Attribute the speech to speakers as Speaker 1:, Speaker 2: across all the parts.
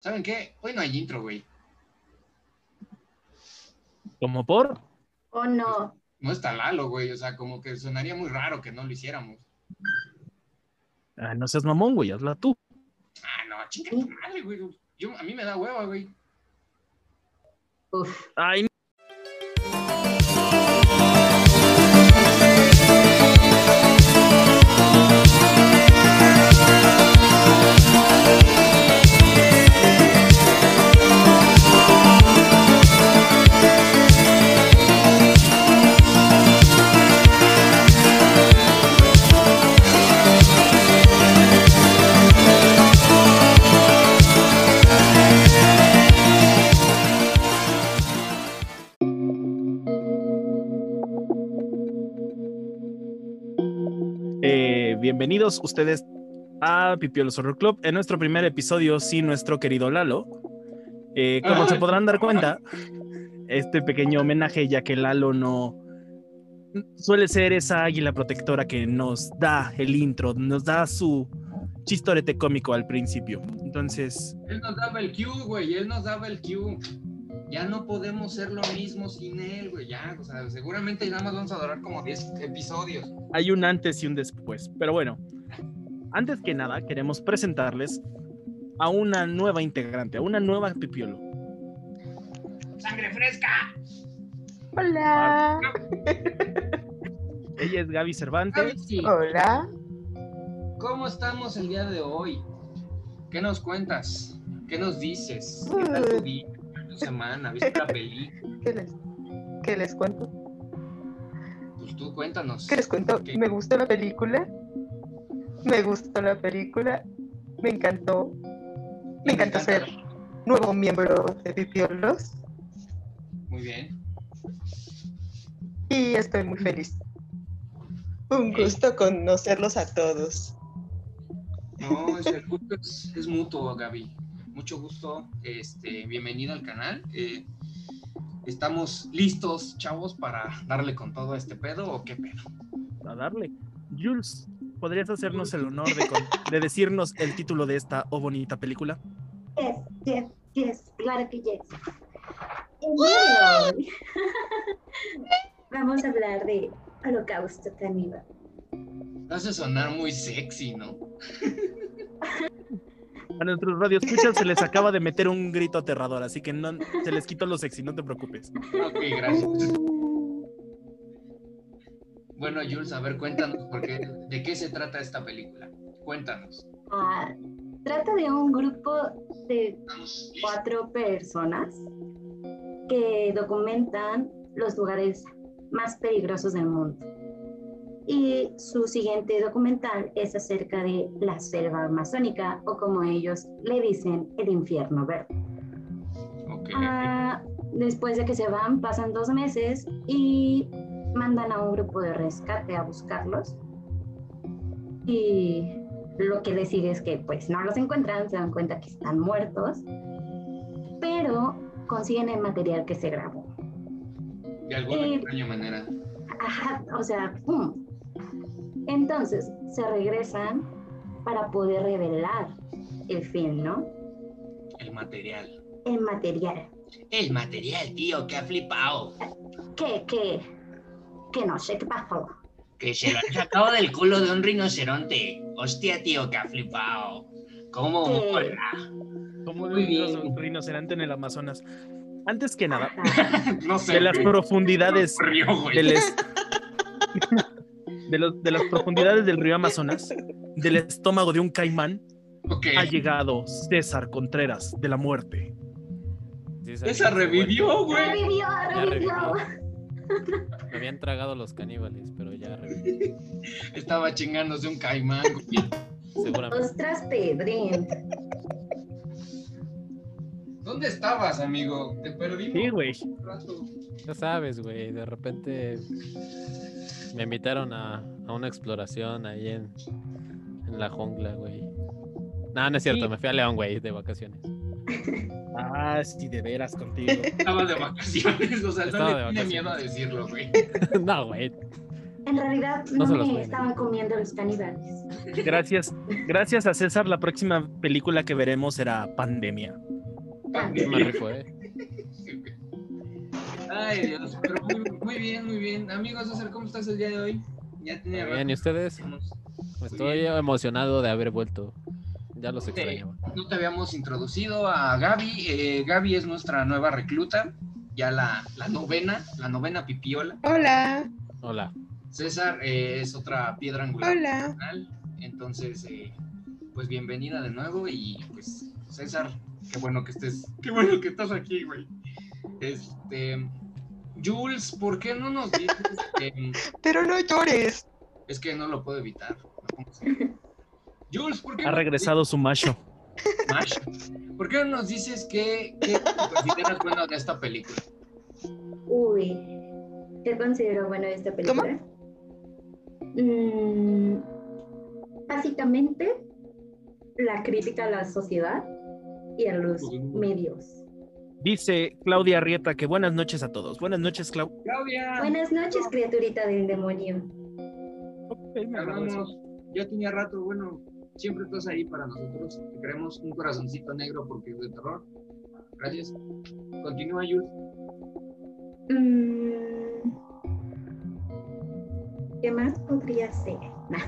Speaker 1: ¿Saben qué? Hoy no hay intro, güey.
Speaker 2: ¿Como por?
Speaker 3: ¿O no?
Speaker 1: No está Lalo, güey. O sea, como que sonaría muy raro que no lo hiciéramos.
Speaker 2: Ah, no seas mamón, güey, hazla tú.
Speaker 1: Ah, no, chinga tu madre, güey. Yo, a mí me da hueva, güey.
Speaker 3: Uf.
Speaker 2: Ay, bienvenidos ustedes a Pipiolos Horror Club en nuestro primer episodio sin nuestro querido Lalo. Eh, como se podrán dar cuenta, este pequeño homenaje, ya que Lalo no suele ser esa águila protectora que nos da el intro, nos da su chistorete cómico al principio. Entonces,
Speaker 1: Él nos daba el cue, güey. Él nos daba el cue. Ya no podemos ser lo mismo sin él, güey. Ya, o sea, seguramente nada más vamos a durar como 10 episodios.
Speaker 2: hay un antes y un después. Pero bueno, antes que nada, queremos presentarles a una nueva integrante, a una nueva Pipiolo.
Speaker 1: ¡Sangre fresca!
Speaker 4: Hola.
Speaker 2: Ella es Gaby Cervantes.
Speaker 1: Gaby,
Speaker 4: Hola.
Speaker 1: ¿Cómo estamos el día de hoy? ¿Qué nos cuentas? ¿Qué nos dices? ¿Qué tal tu día? ¿Qué tal tu semana? ¿Viste la película?
Speaker 4: ¿Qué les, qué les cuento?
Speaker 1: Pues tú cuéntanos.
Speaker 4: ¿Qué les cuento?
Speaker 1: ¿Qué?
Speaker 4: Me gustó la película. Me gustó la película. Me encantó. Me encantó ser nuevo miembro de Pipiolos.
Speaker 1: Muy bien.
Speaker 4: Y estoy muy feliz. Un gusto conocerlos a todos.
Speaker 1: No, es, el gusto es, es mutuo, Gaby. Mucho gusto. Este, bienvenido al canal. Eh, estamos listos, chavos, para darle con todo a este pedo o qué pedo.
Speaker 2: A darle. Jules, ¿podrías hacernos el honor de, con- de decirnos el título de esta o bonita película?
Speaker 3: Yes, yes, yes, claro que yes. Hoy vamos a hablar de Holocausto Caníbal.
Speaker 1: Hace sonar muy sexy, ¿no?
Speaker 2: A nuestros radioescuchas se les acaba de meter un grito aterrador, así que no, se les quitó lo sexy, no te preocupes.
Speaker 1: Ok, gracias. Bueno, Jules, a ver, cuéntanos, por qué, ¿de qué se trata esta película? Cuéntanos.
Speaker 3: Ah, trata de un grupo de cuatro personas que documentan los lugares más peligrosos del mundo. Y su siguiente documental es acerca de la selva amazónica, o como ellos le dicen, el infierno verde. Ah, después de que se van, pasan dos meses y mandan a un grupo de rescate a buscarlos. Y lo que les sigue es que pues no los encuentran, se dan cuenta que están muertos, pero consiguen el material que se grabó.
Speaker 1: De alguna
Speaker 3: eh,
Speaker 1: extraña manera.
Speaker 3: Ajá, o sea, ¡pum! Entonces se regresan para poder revelar el film, ¿no?
Speaker 1: El material.
Speaker 3: El material.
Speaker 1: El material, tío, que ha flipado.
Speaker 3: Que, que, que no sé qué pasó.
Speaker 1: Que se lo han sacado del culo de un rinoceronte. Hostia, tío, que ha flipado. ¿Cómo mola?
Speaker 2: Como un rinoceronte en el Amazonas. Antes que nada.
Speaker 1: No sé.
Speaker 2: de las profundidades
Speaker 1: río,
Speaker 2: del de, los- de las profundidades del río Amazonas, del estómago de un caimán, ha llegado César Contreras de la muerte.
Speaker 5: Ese
Speaker 1: revivió, güey.
Speaker 3: Revivió, revivió.
Speaker 5: Me habían tragado los caníbales, pero ya revivió.
Speaker 1: Estaba chingándose un caimán, güey.
Speaker 5: Seguramente.
Speaker 3: Ostras, Pedrín.
Speaker 1: ¿Dónde estabas, amigo? Te perdimos
Speaker 2: Sí, güey.
Speaker 5: Ya sabes, güey. De repente me invitaron a, a una exploración ahí en, en la jungla, güey. No, no es cierto.
Speaker 2: Sí.
Speaker 5: Me fui a León, güey, de vacaciones.
Speaker 2: Ah, sí, de veras contigo.
Speaker 1: Estabas de vacaciones, o sea,
Speaker 5: Estaba
Speaker 1: no
Speaker 5: de
Speaker 1: le miedo a decirlo, güey.
Speaker 5: no, güey.
Speaker 3: En realidad
Speaker 5: No
Speaker 3: me estaban comiendo los caníbales.
Speaker 2: Gracias, gracias a César, la próxima película que veremos será Pandemia.
Speaker 5: Rifo, ¿eh?
Speaker 1: Ay, Dios, pero muy, muy bien, muy bien. Amigos, César, ¿cómo estás el día de hoy? Ya tenía
Speaker 5: Bien, ¿y ustedes? Estoy emocionado de haber vuelto. Ya los extrañaba.
Speaker 1: No te habíamos introducido a Gaby. Eh, Gaby es nuestra nueva recluta, ya la, la novena, la novena pipiola.
Speaker 4: Hola,
Speaker 5: Hola.
Speaker 1: César eh, es otra piedra angular. del
Speaker 4: hola.
Speaker 1: canal. Entonces, eh, pues bienvenida de nuevo y pues César, qué bueno que estés, qué bueno que estás aquí, güey. Este, Jules, ¿por qué no nos dices? que-
Speaker 4: Pero no llores.
Speaker 1: es que no lo puedo evitar. Jules, ¿por qué
Speaker 2: Ha regresado su macho.
Speaker 1: Mash, ¿por qué no nos dices qué, qué consideras bueno de esta película?
Speaker 3: Uy, ¿qué considero bueno de esta película? Mm, básicamente, la crítica a la sociedad y a los medios.
Speaker 2: Dice Claudia Arrieta que buenas noches a todos. Buenas noches, Clau.
Speaker 1: Claudia,
Speaker 3: Buenas noches, criaturita del demonio.
Speaker 2: Ok, me
Speaker 1: te
Speaker 2: agradó eso.
Speaker 1: amamos. Ya tenía rato, bueno, siempre estás ahí para nosotros. Te queremos un corazoncito negro porque es de terror. Gracias. Continúa, Jules.
Speaker 3: Mm, ¿Qué más podría ser? Nah.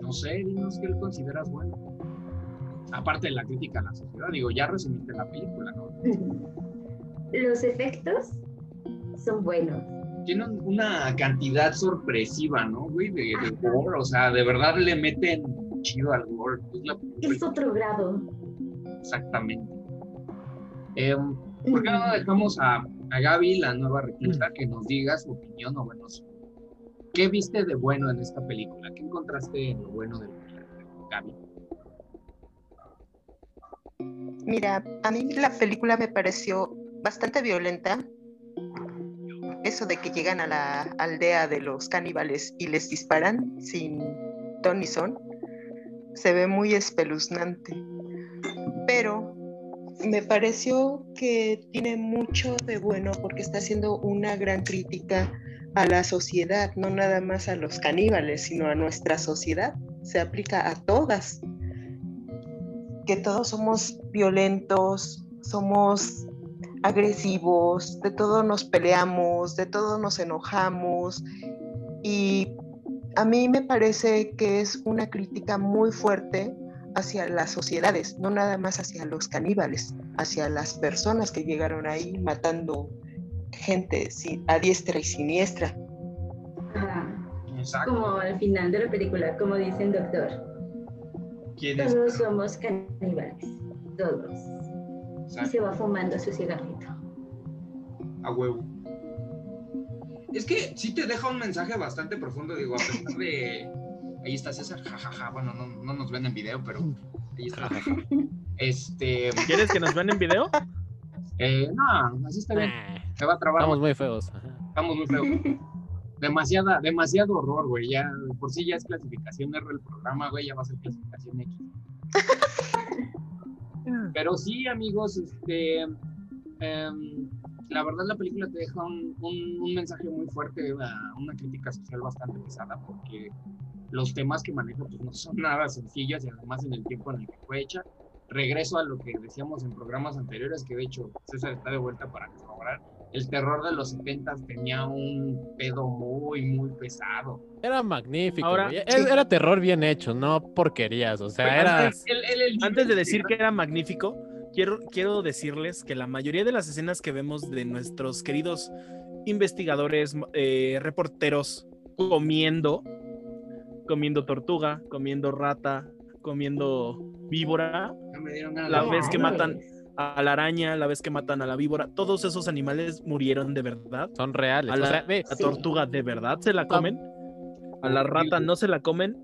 Speaker 1: No sé, dinos qué consideras bueno. Aparte de la crítica a la sociedad, digo, ya resumiste la película, ¿no?
Speaker 3: Los efectos son buenos.
Speaker 1: Tiene un- una cantidad sorpresiva, ¿no, güey? De, de gore, o sea, de verdad le meten chido al gore. Es la
Speaker 3: Es otro grado.
Speaker 1: exactamente. Em, ¿Por qué no dejamos a, a Gaby, la nueva recluta, que nos diga su opinión o bueno, ¿qué viste de bueno en esta película? ¿Qué encontraste en lo bueno de Gaby?
Speaker 4: Mira, a mí la película me pareció bastante violenta. Eso de que llegan a la aldea de los caníbales y les disparan sin ton ni son, se ve muy espeluznante. Pero me pareció que tiene mucho de bueno porque está haciendo una gran crítica a la sociedad, no nada más a los caníbales, sino a nuestra sociedad. Se aplica a todas que todos somos violentos, somos agresivos, de todo nos peleamos, de todo nos enojamos y a mí me parece que es una crítica muy fuerte hacia las sociedades, no nada más hacia los caníbales, hacia las personas que llegaron ahí matando gente a diestra y siniestra.
Speaker 3: Ajá. Como al final de la película, como dice el doctor.
Speaker 1: ¿Quién es?
Speaker 3: Todos somos caníbales. Todos. Y se va fumando su cigarrito.
Speaker 1: a huevo. Es que sí te deja un mensaje bastante profundo, digo, a pesar de... Ahí está César, jajaja, bueno, no, no nos ven en video, pero ahí está. Este,
Speaker 2: ¿Quieres que nos vean en video?
Speaker 1: eh, no, así está bien, se va a trabar,
Speaker 5: Estamos muy feos.
Speaker 1: Estamos muy feos. Demasiada, demasiado horror, güey, ya, por sí ya es clasificación R el programa, güey, ya va a ser clasificación X. Pero sí, amigos, este, em, la verdad la película te deja un, un- un mensaje muy fuerte, una, una crítica social bastante pesada, porque los temas que maneja pues, no son nada sencillos y además en el tiempo en el que fue hecha. Regreso a lo que decíamos en programas anteriores, que de hecho César está de vuelta para corroborar. El terror de los 70 tenía un pedo muy, muy pesado.
Speaker 5: Era magnífico.
Speaker 2: Ahora-
Speaker 5: Era terror bien hecho, no porquerías. O sea, era.
Speaker 1: El- el- el-
Speaker 2: Antes de decir que era magnífico, quiero, quiero decirles que la mayoría de las escenas que vemos de nuestros queridos investigadores, eh, reporteros, comiendo, comiendo tortuga, comiendo rata, comiendo víbora,
Speaker 1: Ya me dieron ganas
Speaker 2: la vez que matan a la araña, la vez que matan a la víbora, todos esos animales murieron de verdad.
Speaker 5: Son reales.
Speaker 2: A
Speaker 5: O
Speaker 2: la,
Speaker 5: sea, ve,
Speaker 2: la
Speaker 3: Sí.
Speaker 2: tortuga de verdad se la comen. A la rata no se la comen,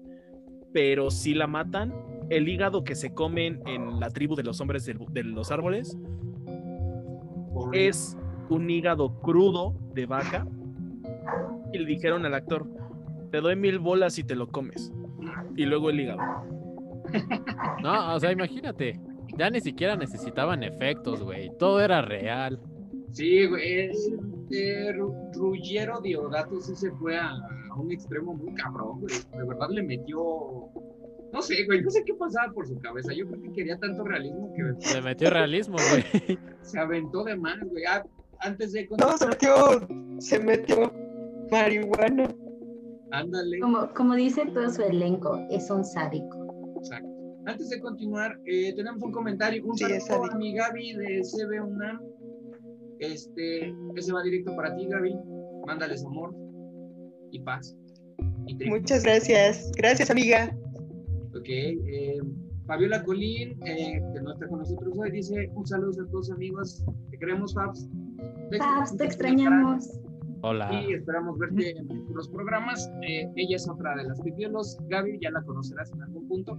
Speaker 2: pero sí la matan. El hígado que se comen en la tribu de los hombres de, de los árboles es un hígado crudo de vaca. Y le dijeron al actor, te doy mil bolas y te lo comes. Y luego el hígado.
Speaker 5: no, o sea, imagínate. Ya ni siquiera necesitaban efectos, güey. Todo era real.
Speaker 1: Sí, güey. Es, Ru- Ruggiero Diodato sí se fue a, a un extremo muy cabrón, güey. De verdad le metió. No sé, güey, no sé qué pasaba por su cabeza. Yo creo que quería tanto realismo que
Speaker 5: Le metió realismo, güey.
Speaker 1: se aventó de más, güey. Ah, antes de
Speaker 4: No, se metió, se metió marihuana.
Speaker 1: ándale.
Speaker 3: Como, como dice todo su elenco, es un sádico.
Speaker 1: Exacto. Antes de continuar, eh, tenemos un comentario, un
Speaker 4: Sí,
Speaker 1: saludo a mi Gaby de CB UNAM. Este, ese va directo para ti, Gaby. Mándales amor y paz. Y.
Speaker 4: Muchas gracias. Gracias, amiga.
Speaker 1: Ok, eh, Fabiola Colín, eh, que no está con nosotros hoy, dice un saludo a todos amigos. Te queremos, Fabs.
Speaker 3: Fabs, te extrañamos.
Speaker 5: Hola.
Speaker 1: Y esperamos verte en futuros programas. Eh, ella es otra de las pipiolos. Gaby, ya la conocerás en algún punto.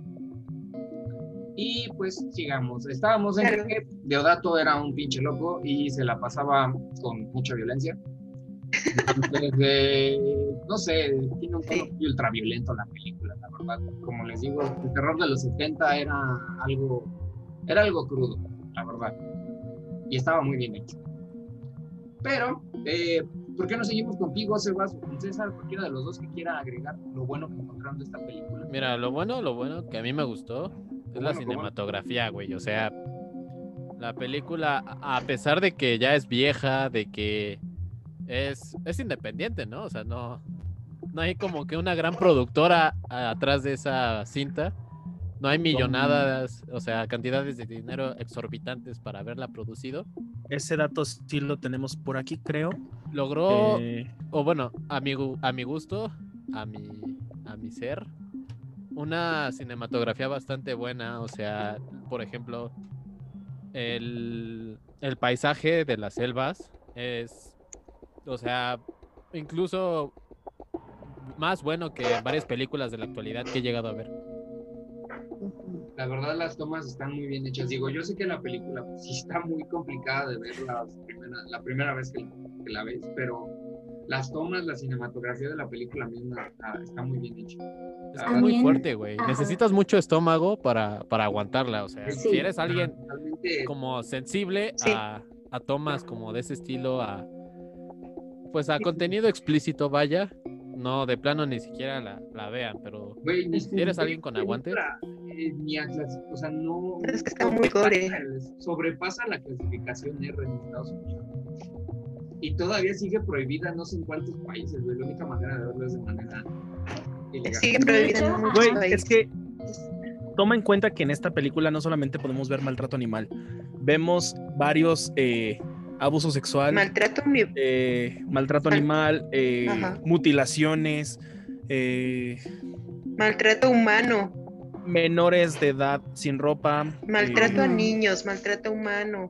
Speaker 1: Y pues sigamos. Estábamos en
Speaker 4: Claro.
Speaker 1: que Deodato era un pinche loco y se la pasaba con mucha violencia. Entonces, eh, no sé, tiene un tono
Speaker 4: Sí.
Speaker 1: ultraviolento la película, la verdad. Como les digo, el terror de los 70 era algo, era algo crudo, la verdad. Y estaba muy bien hecho. Pero, eh, ¿por qué no seguimos contigo, Sebas, o con César, cualquiera de los dos que quiera agregar lo bueno que encontraron de esta película?
Speaker 5: Mira, lo bueno, lo bueno que a mí me gustó es la cinematografía, güey. O sea, la película, a pesar de que ya es vieja, de que es, es independiente, ¿no? O sea, no, no hay como que una gran productora atrás de esa cinta. No hay millonadas, o sea, cantidades de dinero exorbitantes para haberla producido.
Speaker 2: Ese dato sí lo tenemos por aquí, creo.
Speaker 5: Logró
Speaker 2: Eh,
Speaker 5: o bueno, a mi, a mi gusto, a mi, a mi ser, una cinematografía bastante buena. O sea, por ejemplo, el, el paisaje de las selvas es, o sea, incluso más bueno que varias películas de la actualidad que he llegado a ver.
Speaker 1: La verdad, las tomas están muy bien hechas. Digo, yo sé que la película pues, sí está muy complicada de ver la primera, la primera vez que, que la ves, pero las tomas, la cinematografía de la película misma está, está muy bien hecha.
Speaker 5: Es que es muy fuerte, güey. Necesitas mucho estómago para, para aguantarla. O sea,
Speaker 3: Sí.
Speaker 5: si eres alguien como sensible
Speaker 4: Sí.
Speaker 5: a, a tomas como de ese estilo, a pues a contenido explícito, vaya. No, de plano ni siquiera la, la vean, pero
Speaker 1: güey, ni
Speaker 5: si eres alguien con aguante.
Speaker 1: eh, ni a clas- o sea, no.
Speaker 4: Es que está muy gore.
Speaker 1: Sobrepasa la clasificación R en Estados Unidos. Y todavía sigue prohibida no sé en cuántos países, güey. La única manera de verlo es de manera ilegal.
Speaker 4: Sigue prohibida
Speaker 2: Güey, es que toma en cuenta que en esta película no solamente podemos ver maltrato animal, vemos varios eh, abuso sexual,
Speaker 4: Maltrato
Speaker 2: eh, maltrato
Speaker 4: Mal-
Speaker 2: animal, eh, mutilaciones, eh,
Speaker 4: maltrato humano,
Speaker 2: menores de edad sin ropa.
Speaker 4: maltrato a
Speaker 2: eh,
Speaker 4: niños, maltrato humano.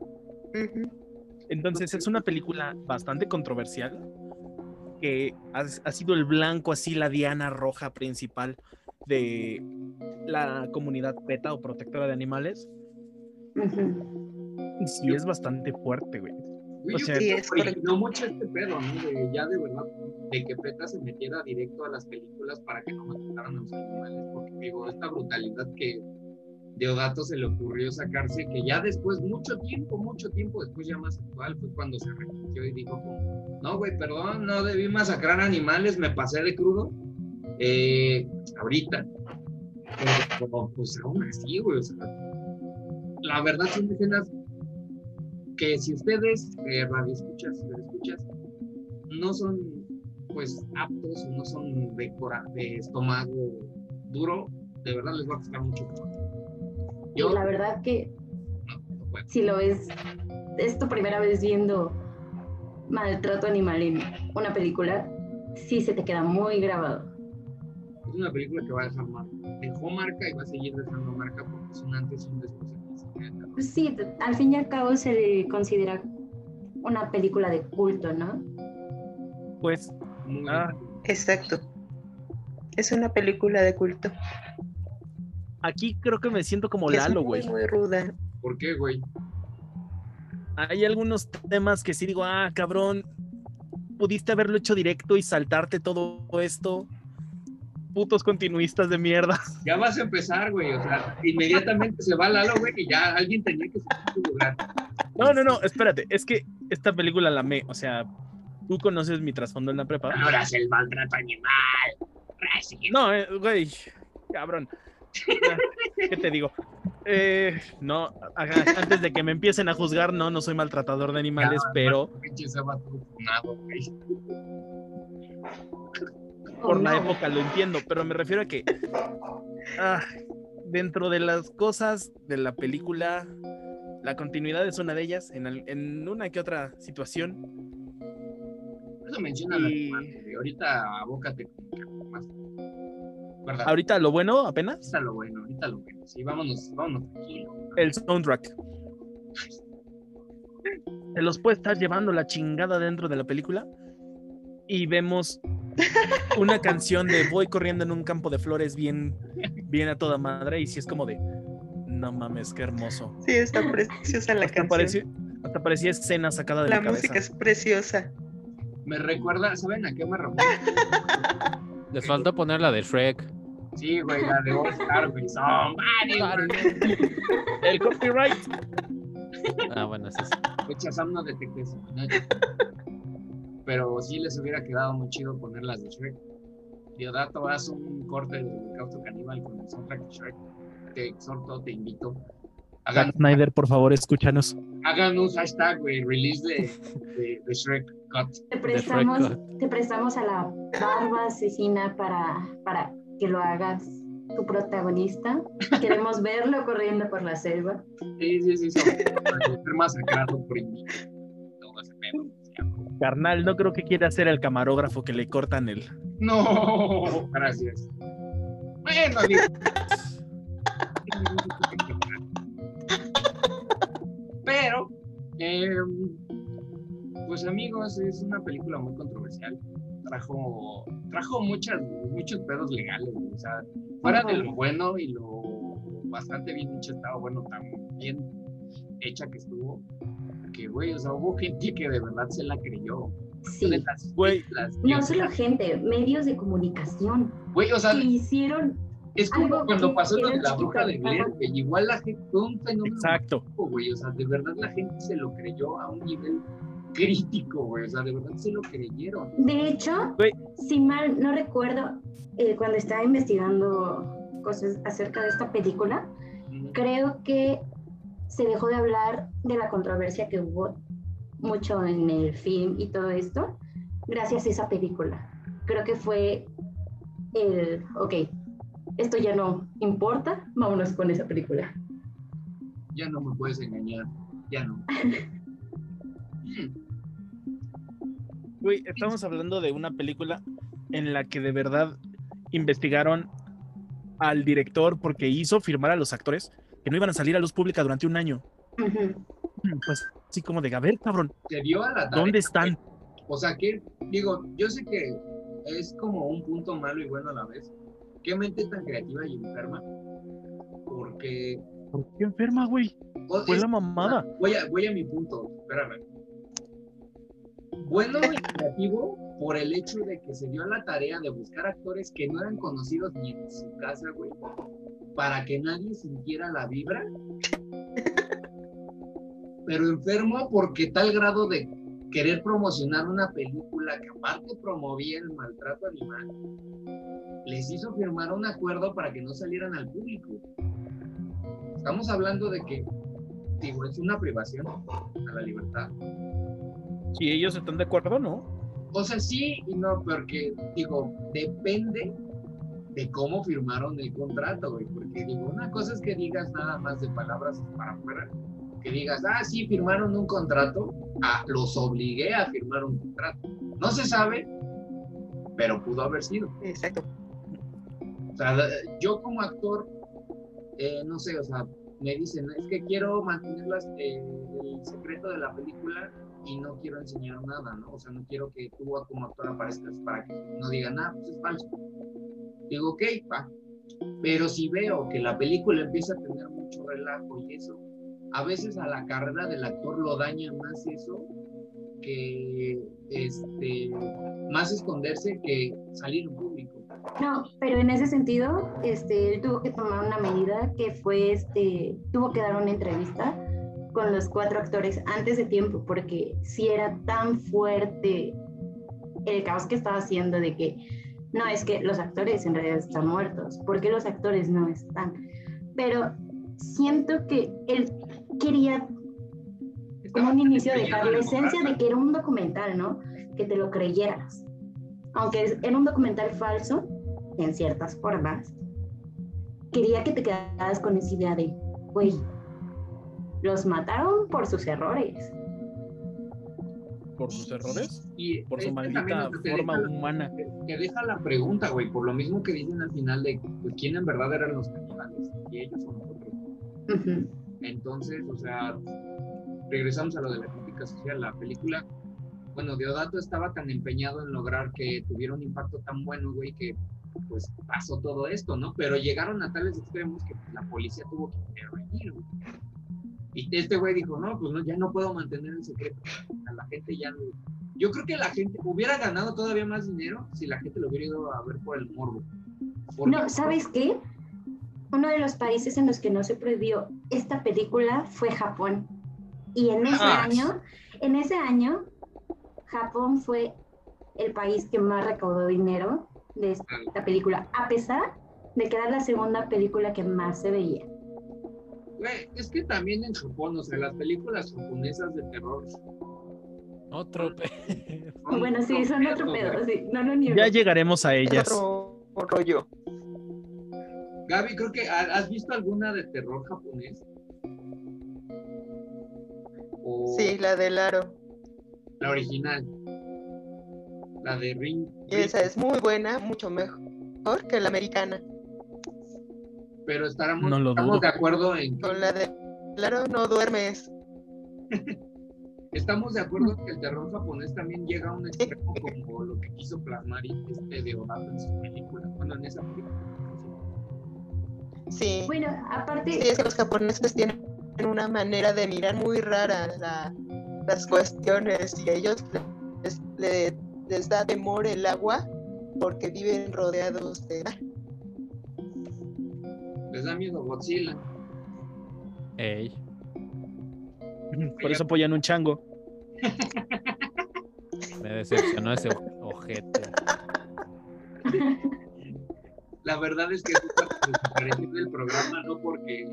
Speaker 4: Ujú.
Speaker 2: Entonces es una película bastante controversial que ha, ha sido el blanco, así la diana roja principal de la comunidad PETA o protectora de animales.
Speaker 3: Ujú.
Speaker 2: Y sí es bastante fuerte, güey. O sea,
Speaker 4: Sí, es
Speaker 1: originó mucho este pedo, ¿no? De ya de verdad, de que PETA se metiera directo a las películas para que no mataran a los animales, porque digo, esta brutalidad que Deodato se le ocurrió sacarse, que ya después, mucho tiempo, mucho tiempo después, ya más actual, fue cuando se arrepintió y dijo no, güey, perdón, no debí masacrar animales, me pasé de crudo, eh, ahorita, pero pues aún así, güey, o sea, la verdad son escenas que si ustedes, eh, radioescuchas, escuchas, no son pues aptos no son de, de estómago duro, de verdad les va a costar mucho.
Speaker 3: Y
Speaker 1: Yo,
Speaker 3: la verdad que
Speaker 1: no,
Speaker 3: si lo ves, es tu primera vez viendo maltrato animal en una película, sí se te queda muy grabado.
Speaker 1: es una película que va a dejar marca. Dejó marca y va a seguir dejando marca porque es un antes y un después.
Speaker 3: Pues sí, al fin y al cabo se le considera una película de culto, ¿no?
Speaker 2: Pues
Speaker 1: Muy
Speaker 2: Ah.
Speaker 4: Exacto. Es una película de culto.
Speaker 2: Aquí creo que me siento como
Speaker 4: Es
Speaker 2: Lalo,
Speaker 4: muy,
Speaker 2: güey.
Speaker 4: muy ruda.
Speaker 1: ¿Por qué, güey?
Speaker 2: Hay algunos temas que sí digo, ah, cabrón, pudiste haberlo hecho directo y saltarte todo esto. Putos continuistas de mierda.
Speaker 1: Ya vas a empezar, güey. O sea, inmediatamente se va Lalo, güey, y ya alguien tenía que lugar.
Speaker 2: No, no, no, espérate, es que esta película la amé, o sea, Tú conoces mi trasfondo en la prepa.
Speaker 1: Valoras el maltrato animal.
Speaker 2: No, eh, güey, cabrón. Ya, ¿Qué te digo? Eh, no, antes de que me empiecen a juzgar, no, no soy maltratador de animales,
Speaker 1: Ya,
Speaker 2: pero por la
Speaker 3: no.
Speaker 2: época lo entiendo, pero me refiero a que ah, dentro de las cosas de la película, la continuidad es una de ellas, en, una que otra situación.
Speaker 1: Por Eso menciona la
Speaker 2: Y-
Speaker 1: güey. Ahorita abócate más. ¿Verdad?
Speaker 2: Ahorita lo bueno apenas,
Speaker 1: Ahorita lo bueno, ahorita lo bueno. Sí, vámonos, vámonos tranquilo.
Speaker 2: el soundtrack. Se los puede estar llevando la chingada dentro de la película y vemos una canción de Voy corriendo en un campo de flores bien, bien a toda madre y si es como de, no mames, qué hermoso.
Speaker 4: Sí, está preciosa la
Speaker 2: Hasta
Speaker 4: canción.
Speaker 2: hasta parecía escena sacada de
Speaker 4: La
Speaker 2: mi
Speaker 4: música
Speaker 2: cabeza.
Speaker 4: es preciosa.
Speaker 1: Me recuerda, ¿saben a qué me recuerda?
Speaker 5: Les faltó poner la de Shrek.
Speaker 1: Sí, güey, la de All Star, güey. Somebody, güey.
Speaker 2: El copyright.
Speaker 5: Ah, bueno, sí. sí.
Speaker 1: Rechazamos no detectes. Pero sí les hubiera quedado muy chido ponerlas de Shrek. Diodato, haz un corte del Holocausto Caníbal con el soundtrack de Shrek. Te exhorto, te invito. Hagan,
Speaker 2: Snyder, por favor, escúchanos.
Speaker 1: hagan un hashtag, güey, release de, de, de Shrek Cut.
Speaker 3: Te
Speaker 5: Shrek
Speaker 3: prestamos,
Speaker 5: Cut.
Speaker 3: te prestamos a la barba asesina para, para que lo hagas tu protagonista. Queremos verlo corriendo por la selva.
Speaker 1: Sí, sí, sí, ser masacrado por invito. Todo ese pedo. sí,
Speaker 2: Carnal, no creo que quiera ser el camarógrafo que le cortan el.
Speaker 1: No, gracias. Bueno, digo. Pero, eh, pues amigos, es una película muy controversial. Trajo, trajo muchas, muchos pedos legales. O sea, fuera de lo bueno y lo bastante bien hecho estaba, bueno, tan bien hecha que estuvo, que, güey, o sea, hubo gente que de verdad se la creyó.
Speaker 3: Sí.
Speaker 1: De las
Speaker 2: Güey.
Speaker 1: películas,
Speaker 3: No solo gente, medios de comunicación
Speaker 1: Güey, o sea,
Speaker 3: que hicieron
Speaker 1: es como
Speaker 3: algo
Speaker 1: cuando
Speaker 3: que
Speaker 1: pasó lo de la bruja de Blair, güey. Igual la gente fue un fenómeno,
Speaker 2: Exacto.
Speaker 1: güey. O sea, de verdad la gente se lo creyó a un nivel crítico, güey. O sea, de verdad se lo creyeron.
Speaker 3: De hecho,
Speaker 2: Güey.
Speaker 3: si mal no recuerdo, eh, cuando estaba investigando cosas acerca de esta película, creo que se dejó de hablar de la controversia que hubo mucho en el film y todo esto, gracias a esa película. Creo que fue el, ok, esto ya no importa, vámonos con esa película.
Speaker 1: Ya no me puedes engañar. Ya no.
Speaker 2: Güey, estamos hablando de una película en la que de verdad investigaron al director porque hizo firmar a los actores que no iban a salir a luz pública durante un año. Pues así como de, a ver, cabrón,
Speaker 1: Se dio a la tarea.
Speaker 2: ¿dónde están?
Speaker 1: O sea, que, digo, yo sé que es como un punto malo y bueno a la vez. ¿Qué mente tan creativa y enferma? Porque.
Speaker 2: ¿Por qué enferma, güey? Fue
Speaker 1: es-
Speaker 2: la mamada.
Speaker 1: Voy a, voy a mi punto, espérame. Bueno y creativo por el hecho de que se dio a la tarea de buscar actores que no eran conocidos ni en su casa, güey, para que nadie sintiera la vibra. Pero enfermo porque tal grado de querer promocionar una película que aparte promovía el maltrato animal, les hizo firmar un acuerdo para que no salieran al público. Estamos hablando de que digo, es una privación a la libertad.
Speaker 2: Si ellos están de acuerdo, ¿no?
Speaker 1: O sea, sí y no, porque, digo, depende de cómo firmaron el contrato, güey. Porque, digo, una cosa es que digas nada más de palabras para afuera, que digas, ah, sí, firmaron un contrato, ah, los obligué a firmar un contrato. No se sabe, pero pudo haber sido.
Speaker 4: Exacto.
Speaker 1: O sea, yo como actor, eh, no sé, o sea, me dicen, es que quiero mantener las- eh, el secreto de la película y no quiero enseñar nada, ¿no? O sea, no quiero que tú como actor aparezcas para que no digan, nada, pues es falso. Digo, ok, va. Pero si veo que la película empieza a tener mucho relajo y eso, a veces a la carrera del actor lo daña más eso que, este, más esconderse que salir en público.
Speaker 3: No, pero en ese sentido, este, tuvo que tomar una medida que fue, este, tuvo que dar una entrevista con los cuatro actores antes de tiempo, porque si era tan fuerte el caos que estaba haciendo de que no es que los actores en realidad están muertos, porque los actores no están. Pero siento que él quería como un inicio dejar la esencia de que era un documental, ¿no? Que te lo creyeras. Aunque era un documental falso, en ciertas formas, quería que te quedaras con esa idea de, güey, los mataron por sus errores.
Speaker 2: ¿Por sus errores?
Speaker 1: Y
Speaker 2: Por su
Speaker 1: es que
Speaker 2: maldita
Speaker 1: o
Speaker 2: forma
Speaker 1: deja-
Speaker 2: humana.
Speaker 1: te deja la pregunta, güey, por lo mismo que dicen al final de, pues, ¿quién en verdad eran los caníbales? Y ellos son nosotros. Entonces, o sea, regresamos a lo de la crítica social. La película, bueno, Deodato estaba tan empeñado en lograr que tuviera un impacto tan bueno, güey, que pues pasó todo esto, ¿no? Pero llegaron a tales extremos que pues, la policía tuvo que intervenir, güey. Y este güey dijo, no, pues no, ya no puedo mantener el secreto. A la gente ya no... Yo creo que la gente hubiera ganado todavía más dinero si la gente lo hubiera ido a ver por el morbo.
Speaker 3: No, ¿sabes qué? Uno de los países en los que no se prohibió esta película fue Japón. Y en ese
Speaker 2: Ah.
Speaker 3: año, en ese año, Japón fue el país que más recaudó dinero de esta película, a pesar de que era la segunda película que más se veía.
Speaker 1: Güey, es que también en Japón, o sea, las películas japonesas de terror.
Speaker 5: Otro pe-
Speaker 1: son
Speaker 3: bueno, sí, son otro pedo, sí, no lo niego.
Speaker 2: Ya llegaremos a ellas.
Speaker 4: Otro rollo.
Speaker 1: Gaby, creo que ¿ha- ¿has visto alguna de terror japonés? O
Speaker 4: Sí, la del aro.
Speaker 1: la original. La de Ring.
Speaker 4: Y esa es muy buena, mucho mejor que la americana.
Speaker 1: Pero estaremos,
Speaker 2: No lo
Speaker 1: estamos
Speaker 2: dudo.
Speaker 1: de acuerdo en que,
Speaker 4: Con la de aro no duermes.
Speaker 1: estamos de acuerdo en que el terror japonés también llega a un extremo como lo que quiso plasmar este Deodato en sus películas. Bueno, en esa película.
Speaker 4: Sí.
Speaker 3: Bueno, aparte,
Speaker 4: Sí, es que los japoneses tienen una manera de mirar muy rara la- las cuestiones y a ellos les, le- les da temor el agua porque viven rodeados de mar.
Speaker 1: Les da miedo Godzilla.
Speaker 5: Ey.
Speaker 2: Por eso apoyan un chango.
Speaker 5: Me decepcionó ese ojete.
Speaker 1: La verdad es que desapareció del programa no porque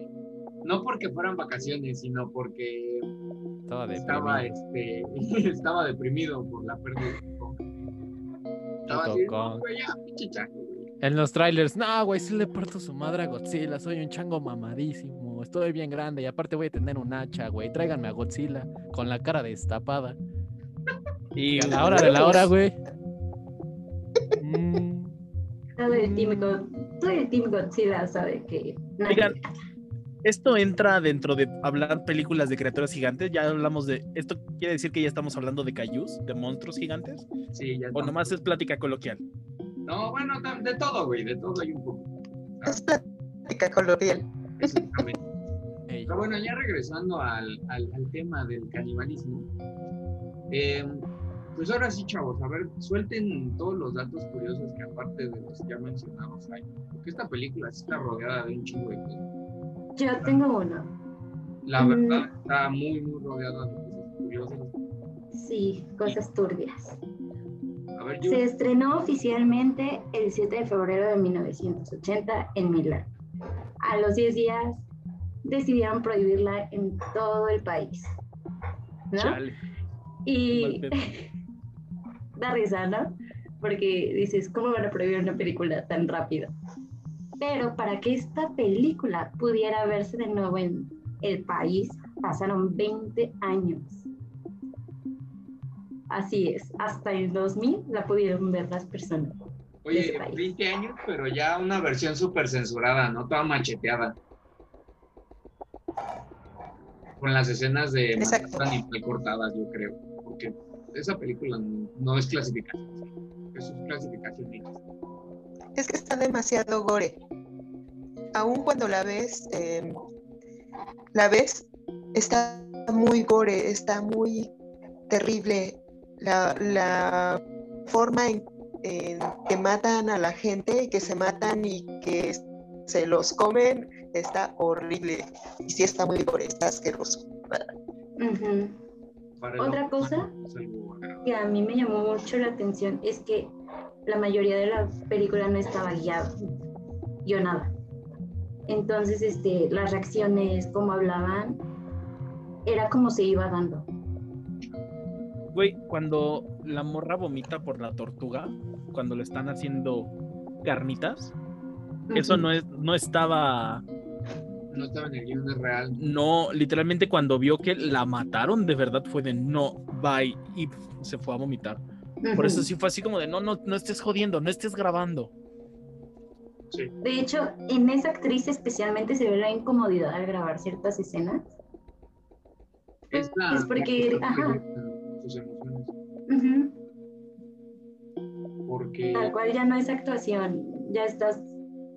Speaker 1: no porque fueran vacaciones, sino porque
Speaker 5: Estaba
Speaker 1: estaba
Speaker 5: deprimido.
Speaker 1: este estaba deprimido por la pérdida. Estaba así, no, güey, ya, pinche chango, güey.
Speaker 5: En los trailers, no, güey, sí le parto su madre a Godzilla. Soy un chango mamadísimo. Estoy bien grande y aparte voy a tener un hacha, güey. Tráiganme a Godzilla con la cara destapada.
Speaker 2: Y
Speaker 5: a la hora de la hora, güey. mm,
Speaker 3: todo el team, Go- todo el team Godzilla sabe que nadie-
Speaker 2: Oigan, Esto entra dentro de hablar películas de criaturas gigantes. Ya hablamos de. ¿Esto quiere decir que ya estamos hablando de cayús, de monstruos gigantes?
Speaker 1: Sí, ya
Speaker 2: ¿O
Speaker 1: estamos.
Speaker 2: nomás es plática coloquial?
Speaker 1: No, bueno, de todo, güey, de todo hay un poco.
Speaker 4: Es plática coloquial.
Speaker 1: Exactamente. Pero bueno, ya regresando al, al, al tema del canibalismo, eh, pues ahora sí, chavos, a ver, suelten todos los datos curiosos que aparte de los ya mencionados hay. Porque esta película sí está rodeada de un chingo de cosas.
Speaker 3: Yo tengo uno.
Speaker 1: La
Speaker 3: Mm.
Speaker 1: verdad, está muy, muy rodeada de cosas curiosas.
Speaker 3: Sí, cosas turbias.
Speaker 1: A ver,
Speaker 3: Se estrenó oficialmente el 7 de febrero de 1980 en Milán. A los 10 días decidieron prohibirla en todo el país. ¿no?
Speaker 2: Chale.
Speaker 3: Y da risa, ¿no? Porque dices, ¿cómo van a prohibir una película tan rápido? Pero para que esta película pudiera verse de nuevo en el país, pasaron 20 años. Así es, hasta el 2000 la pudieron ver las personas.
Speaker 1: oye,
Speaker 3: ese país.
Speaker 1: 20 años, pero ya una versión súper censurada, ¿no? Toda macheteada. Con las escenas de animal cortadas, yo creo. Porque esa película no, es clasificación. Es clasificación.
Speaker 4: Es que está demasiado gore. Aún cuando la ves, eh, la ves, está muy gore, está muy terrible. La, la forma en, en que matan a la gente, que se matan y que se los comen, está horrible. Y sí está muy gore, está asqueroso.
Speaker 1: El
Speaker 3: Otra cosa que a mí me llamó mucho la atención es que la mayoría de la película no estaba guiada, guionada. Entonces, este, las reacciones, cómo hablaban, era como se iba dando.
Speaker 2: Güey, cuando la morra vomita por la tortuga, cuando le están haciendo carnitas, eso no es, no estaba,
Speaker 1: No estaba en el guion es real.
Speaker 2: no, literalmente cuando vio que la mataron, de verdad fue de no, bye, y se fue a vomitar. Por eso sí fue así como de no, no, no estés jodiendo, no estés grabando.
Speaker 1: Sí.
Speaker 3: De hecho, en esa actriz especialmente se ve la incomodidad al grabar ciertas escenas.
Speaker 1: Es, la-
Speaker 3: Es porque- ajá.
Speaker 1: Sus emociones. Porque
Speaker 3: Tal cual ya no es actuación, ya estás,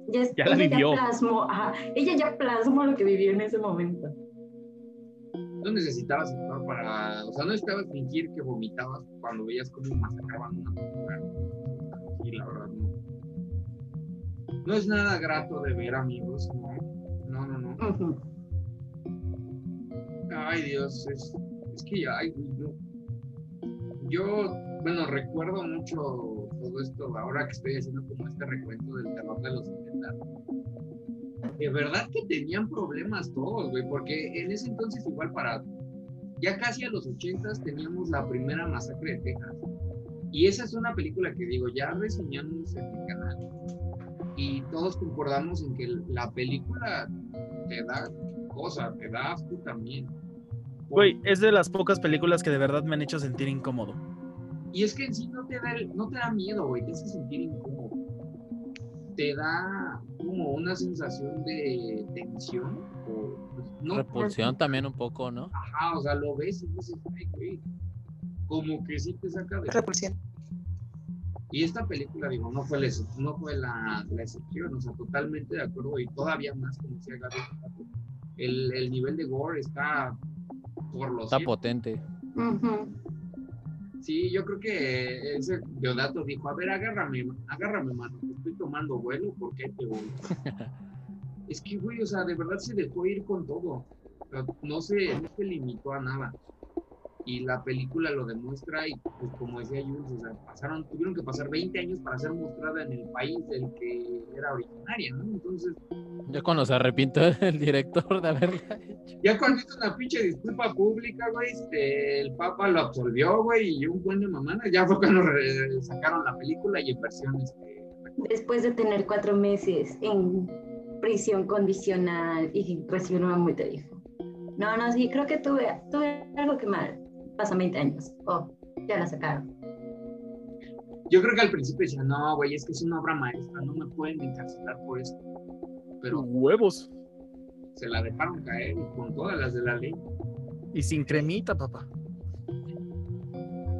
Speaker 3: ya, es-
Speaker 2: Ya la
Speaker 3: ella
Speaker 2: vivió.
Speaker 3: plasmó, ajá, ella ya plasmó lo que vivió en ese momento.
Speaker 1: no necesitabas actuar para. O sea, no necesitabas fingir que vomitabas cuando veías cómo masacraban una. Y la verdad, no. No es nada grato de ver, amigos. No, no, no. no.
Speaker 3: Ujú.
Speaker 1: Ay, Dios, es, es que ya. Yo, bueno, recuerdo mucho todo esto ahora que estoy haciendo como este recuento del terror de los 70. De verdad que tenían problemas todos, güey, porque en ese entonces igual para, ya casi a los 80 teníamos la primera masacre de Texas. Y esa es una película que digo, ya reseñamos en mi canal. Y todos concordamos en que la película te da cosa, te da asco también.
Speaker 2: Güey, es de las pocas películas que de verdad me han hecho sentir incómodo.
Speaker 1: Y es que en sí no te da, el- no te da miedo, güey, te hace sentir incómodo. Te da como una sensación de tensión. O, pues, no,
Speaker 5: Repulsión también un poco, ¿no?
Speaker 1: Ajá, o sea, lo ves y dices, güey, como que sí te saca de...
Speaker 4: Repulsión.
Speaker 1: Y esta película, digo, no fue la, no fue la, la excepción, o sea, totalmente de acuerdo y todavía más, como decía Gaby, el, el nivel de gore está por los
Speaker 5: Está potente.
Speaker 1: Sí, yo creo que ese Deodato dijo, a ver, agárrame, agárrame, mano, que estoy tomando vuelo, ¿por qué te voy? es que, güey, o sea, de verdad se dejó ir con todo. No se, no se limitó a nada. Y la película lo demuestra y, pues, como decía Jules, o sea, pasaron, tuvieron que pasar 20 años para ser mostrada en el país del que era originaria, ¿no? Entonces,
Speaker 5: Ya cuando se arrepintió el director de haberla hecho.
Speaker 1: ya cuando hizo una pinche disculpa pública, güey, este, el Papa lo absolvió, güey, y un buen de mamana, ya fue cuando sacaron la película y en versiones este,
Speaker 3: Después de tener cuatro meses en prisión condicional y recibir una multa, dijo. No, no, sí, creo que tuve, tuve algo que mal. Pasan 20 años. Oh, ya la sacaron.
Speaker 1: Yo creo que al principio decía, no, güey, es que es una obra maestra, no me pueden encarcelar por esto. Pero
Speaker 2: Huevos.
Speaker 1: se la dejaron caer con todas las de la ley.
Speaker 2: Y sin cremita, papá.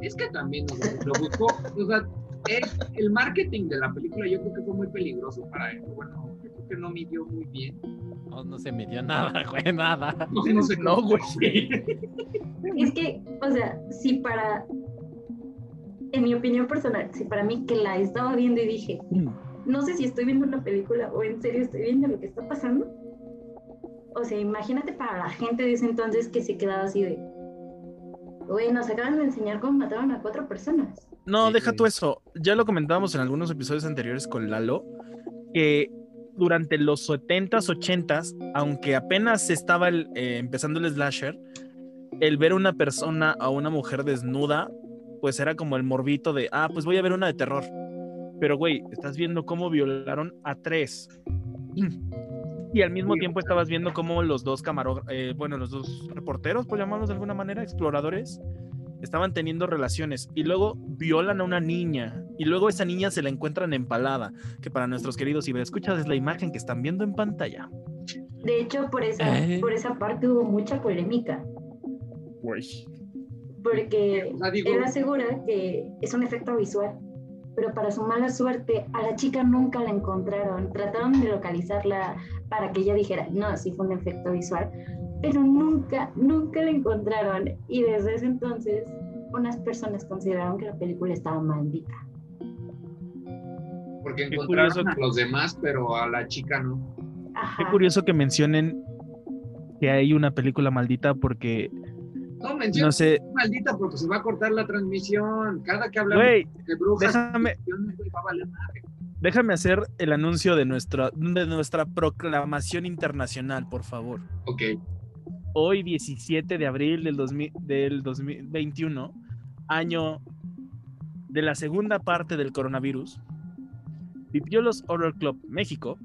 Speaker 1: Es que también o sea, lo buscó, o sea, el, el marketing de la película yo creo que fue muy peligroso para él. Bueno, creo que no midió muy bien.
Speaker 5: No, no se midió nada, güey, nada.
Speaker 1: No, no sé
Speaker 2: No, güey.
Speaker 3: Es que, o sea, si para, en mi opinión personal, si para mí que la estaba viendo y dije, no sé si estoy viendo una película o en serio estoy viendo lo que está pasando. O sea, imagínate para la gente de ese entonces que se quedaba así de, güey, nos acaban de enseñar cómo mataron a cuatro personas.
Speaker 2: No,
Speaker 1: Sí,
Speaker 2: deja tú eso. Ya lo comentábamos en algunos episodios anteriores con Lalo, que durante los 70s, 80s, aunque apenas estaba el, eh, empezando el slasher, el ver a una persona a una mujer desnuda, pues era como el morbito de, ah, pues voy a ver una de terror. Pero, güey, estás viendo cómo violaron a tres. Y al mismo tiempo estabas viendo cómo los dos camarógrafos, bueno, los dos reporteros, por llamarlos de alguna manera, exploradores, estaban teniendo relaciones y luego violan a una niña y luego esa niña se la encuentran empalada, que para nuestros queridos ciberescuchas es la imagen que están viendo en pantalla.
Speaker 3: De hecho, por esa,
Speaker 5: ¿Eh?
Speaker 3: por esa parte hubo mucha polémica, porque
Speaker 1: digo,
Speaker 3: él asegura que es un efecto visual, pero para su mala suerte, a la chica nunca la encontraron. Trataron de localizarla para que ella dijera, no, sí fue un efecto visual, pero nunca, nunca la encontraron. Y desde ese entonces, unas personas consideraron que la película estaba maldita.
Speaker 1: Porque
Speaker 2: Qué
Speaker 1: encontraron
Speaker 2: curioso
Speaker 1: a
Speaker 2: que-
Speaker 1: los demás, pero a la chica no.
Speaker 2: Qué
Speaker 3: Ajá.
Speaker 2: curioso que mencionen que hay una película maldita porque
Speaker 1: No menciona
Speaker 2: No sé,
Speaker 1: maldita porque se va a cortar la transmisión. Cada que hablamos
Speaker 2: güey,
Speaker 1: de brujas,
Speaker 2: déjame,
Speaker 1: güey, va a valer madre.
Speaker 2: déjame hacer el anuncio de nuestra, de nuestra proclamación internacional, por favor.
Speaker 1: Ok.
Speaker 2: Hoy, 17 de abril del, 2000 del 2021, año de la segunda parte del coronavirus, Pipiolos Horror Club México,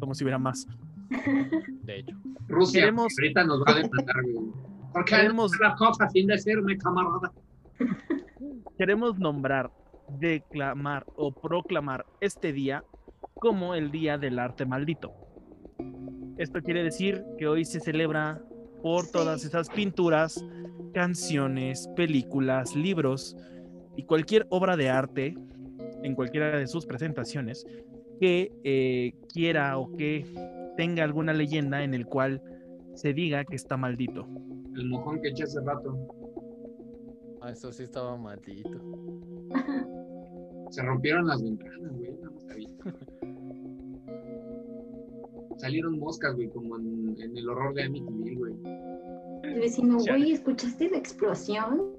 Speaker 2: como si hubiera más,
Speaker 5: De hecho.
Speaker 1: Rusia,
Speaker 2: Queremos-
Speaker 1: ahorita nos va a demandar, güey. ¿Por qué
Speaker 2: Queremos-
Speaker 1: no cosas sin decirme, camarada?
Speaker 2: queremos nombrar, declamar o proclamar este día como el Día del Arte Maldito. Esto quiere decir que hoy se celebra por todas esas pinturas, canciones, películas, libros y cualquier obra de arte en cualquiera de sus presentaciones que eh, quiera o que tenga alguna leyenda en el cual se diga que está maldito.
Speaker 1: El mojón que eché hace rato.
Speaker 5: Ah, eso sí estaba maldito.
Speaker 1: Se rompieron las ventanas, güey. No me sabía. Salieron moscas, güey, como en, en el horror de Amityville, güey.
Speaker 3: El vecino, güey, ¿escuchaste la explosión?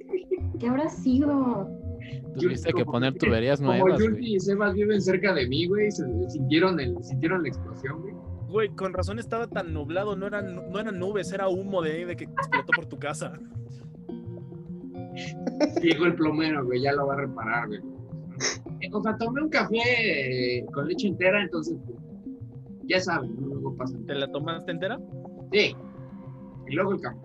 Speaker 3: ¿Qué habrá sido?
Speaker 5: Tuviste que
Speaker 1: como-
Speaker 5: poner tuberías
Speaker 1: Como
Speaker 5: nuevas,
Speaker 1: Yulki
Speaker 5: güey.
Speaker 1: y Sebas viven cerca de mí, güey, se sintieron, el, sintieron la explosión, güey.
Speaker 2: Güey, con razón estaba tan nublado, no eran, no eran nubes, era humo de, de que explotó por tu casa.
Speaker 1: Llegó el plomero, güey, ya lo va a reparar, güey. Eh, O sea, tomé un café eh, con leche entera, entonces, pues, ya saben, ¿no? luego pasa.
Speaker 2: ¿Te la tomaste entera?
Speaker 1: Sí. Y luego el café.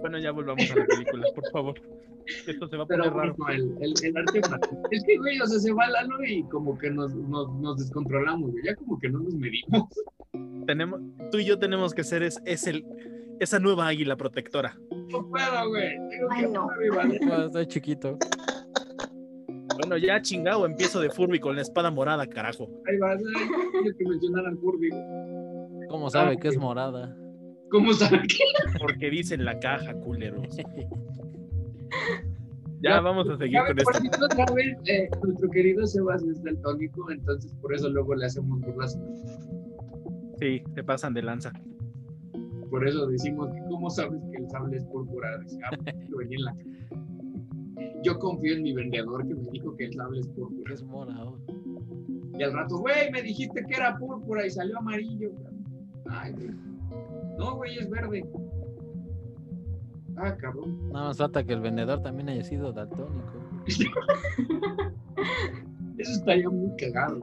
Speaker 2: Bueno, ya volvamos a la película, por favor. Esto se va a poner
Speaker 1: Pero
Speaker 2: raro.
Speaker 1: el, el, el arte. Es que, güey, o sea, se va Lalo y como que nos, nos, nos descontrolamos, güey. Ya como que no nos medimos.
Speaker 2: Tenemos, tú y yo tenemos que ser es, es el, esa nueva águila protectora.
Speaker 1: No puedo, güey. Tengo
Speaker 3: Ay,
Speaker 1: que
Speaker 3: no.
Speaker 1: mi madre.
Speaker 5: Pues, estoy chiquito.
Speaker 2: Bueno, ya chingado, empiezo de Furby con la espada morada, carajo.
Speaker 1: Ahí vas, tengo que mencionar al Furby.
Speaker 5: ¿Cómo sabe que es morada?
Speaker 1: ¿Cómo saben que?
Speaker 2: Porque dice en la caja, culeros. Ya
Speaker 1: Ya,
Speaker 2: vamos a seguir con
Speaker 1: por
Speaker 2: esto.
Speaker 1: si no saben, eh, nuestro querido Sebas es daltónico, entonces por eso luego le hacemos burlas.
Speaker 2: Sí, te pasan de lanza.
Speaker 1: Por eso decimos que cómo sabes que el sable es púrpura. "Ah, lo venía en la caja". Yo confío en mi vendedor que me dijo que el sable es púrpura.
Speaker 5: Es morado.
Speaker 1: Y al rato, güey, me dijiste que era púrpura y salió amarillo. Ay, güey. No, güey, es verde. Ah, cabrón.
Speaker 5: Nada más falta que el vendedor también haya sido daltónico.
Speaker 1: Eso estaría muy cagado.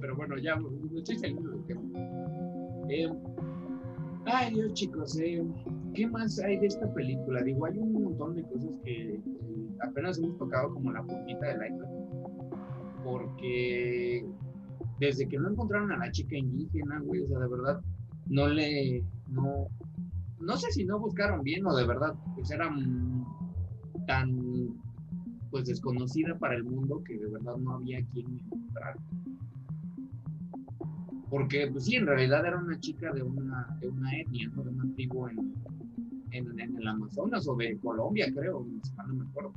Speaker 1: Pero bueno, ya me estoy saliendo del tema. Eh, ay, Dios, chicos, eh, ¿qué más hay de esta película? Digo, hay un montón de cosas que eh, apenas hemos tocado como la puntita del iceberg. Porque desde que no encontraron a la chica indígena, güey, o sea, de verdad, no le, no, no sé si no buscaron bien o de verdad, pues era tan, pues desconocida para el mundo que de verdad no había quien encontrar. Porque, pues sí, en realidad era una chica de una, de una etnia, ¿no? De una tribu en, en, en el Amazonas o de Colombia, creo, no me acuerdo.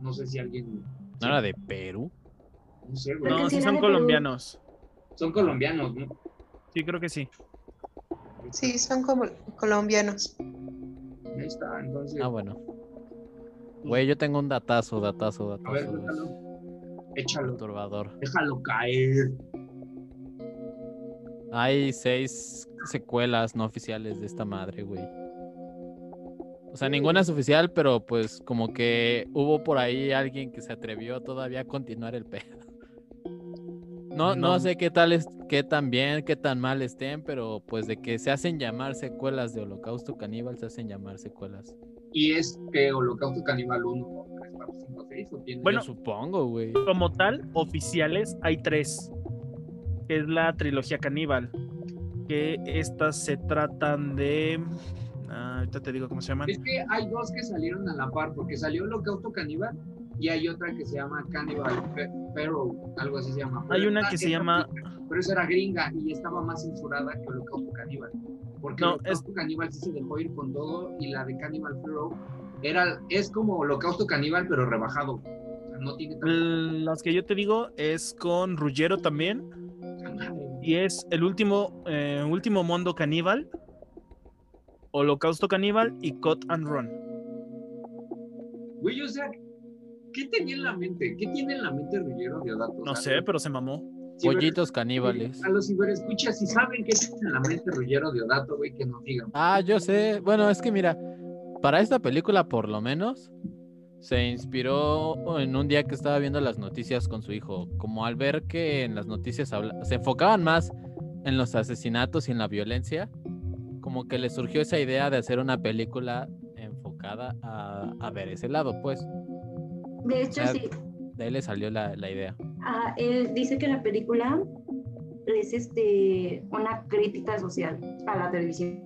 Speaker 1: No sé si alguien,
Speaker 5: ¿No era de Perú?
Speaker 1: no sé, güey.
Speaker 2: No,
Speaker 3: sí
Speaker 2: son colombianos.
Speaker 1: Son colombianos, ¿no?
Speaker 2: Sí, creo que sí.
Speaker 4: Sí, son como colombianos.
Speaker 1: Ahí está, entonces,
Speaker 5: Ah, bueno. Güey, yo tengo un datazo, datazo,
Speaker 1: a ver,
Speaker 5: datazo.
Speaker 1: déjalo, échalo, déjalo caer.
Speaker 5: Hay seis secuelas no oficiales de esta madre, güey. O sea, ninguna es oficial, pero pues como que hubo por ahí alguien que se atrevió todavía a continuar el pedo. No, no,
Speaker 2: No.
Speaker 5: sé qué tal es, qué tan bien, qué tan mal estén, pero pues de que se hacen llamar secuelas de Holocausto Caníbal, se hacen llamar secuelas.
Speaker 1: Y es que Holocausto Caníbal 1, 3, 4, 5, 6, o tiene.
Speaker 2: Bueno,
Speaker 5: Yo supongo, güey.
Speaker 2: Como tal, oficiales hay tres. Que es la trilogía caníbal. Que estas se tratan de. ah, ahorita te digo cómo se llaman.
Speaker 1: Es que hay dos que salieron a la par, porque salió Holocausto Caníbal y hay otra que se llama Cannibal Pharaoh, algo así se llama.
Speaker 2: Hay una que se llama.
Speaker 1: Pero esa era gringa y estaba más censurada que Holocausto Caníbal. Porque
Speaker 2: No,
Speaker 1: Holocausto Caníbal sí se dejó ir con todo y la de Cannibal Pharaoh era, es como Holocausto Caníbal, pero rebajado. O sea, no tiene
Speaker 2: Las que yo te digo es con Ruggero también. Y es el último, eh, último mundo caníbal. Holocausto Caníbal y Cut and Run.
Speaker 1: Güey, o sea, ¿qué tenía en la mente? ¿Qué tiene en la mente Ruggiero Deodato?
Speaker 2: No sé, pero se mamó.
Speaker 1: ciber-
Speaker 5: Pollitos caníbales.
Speaker 1: A los ciberescuchas, si saben qué tiene en la mente Ruggiero Deodato, güey, que nos digan.
Speaker 5: Ah, yo sé. Bueno, es que mira, para esta película por lo menos se inspiró en un día que estaba viendo las noticias con su hijo, como al ver que en las noticias habla- se enfocaban más en los asesinatos y en la violencia, como que le surgió esa idea de hacer una película enfocada a, a ver ese lado, pues.
Speaker 3: De hecho,
Speaker 5: Ah.
Speaker 3: sí.
Speaker 5: De ahí le salió la, la idea.
Speaker 3: Ah, él dice que la película es este, una crítica social a la televisión,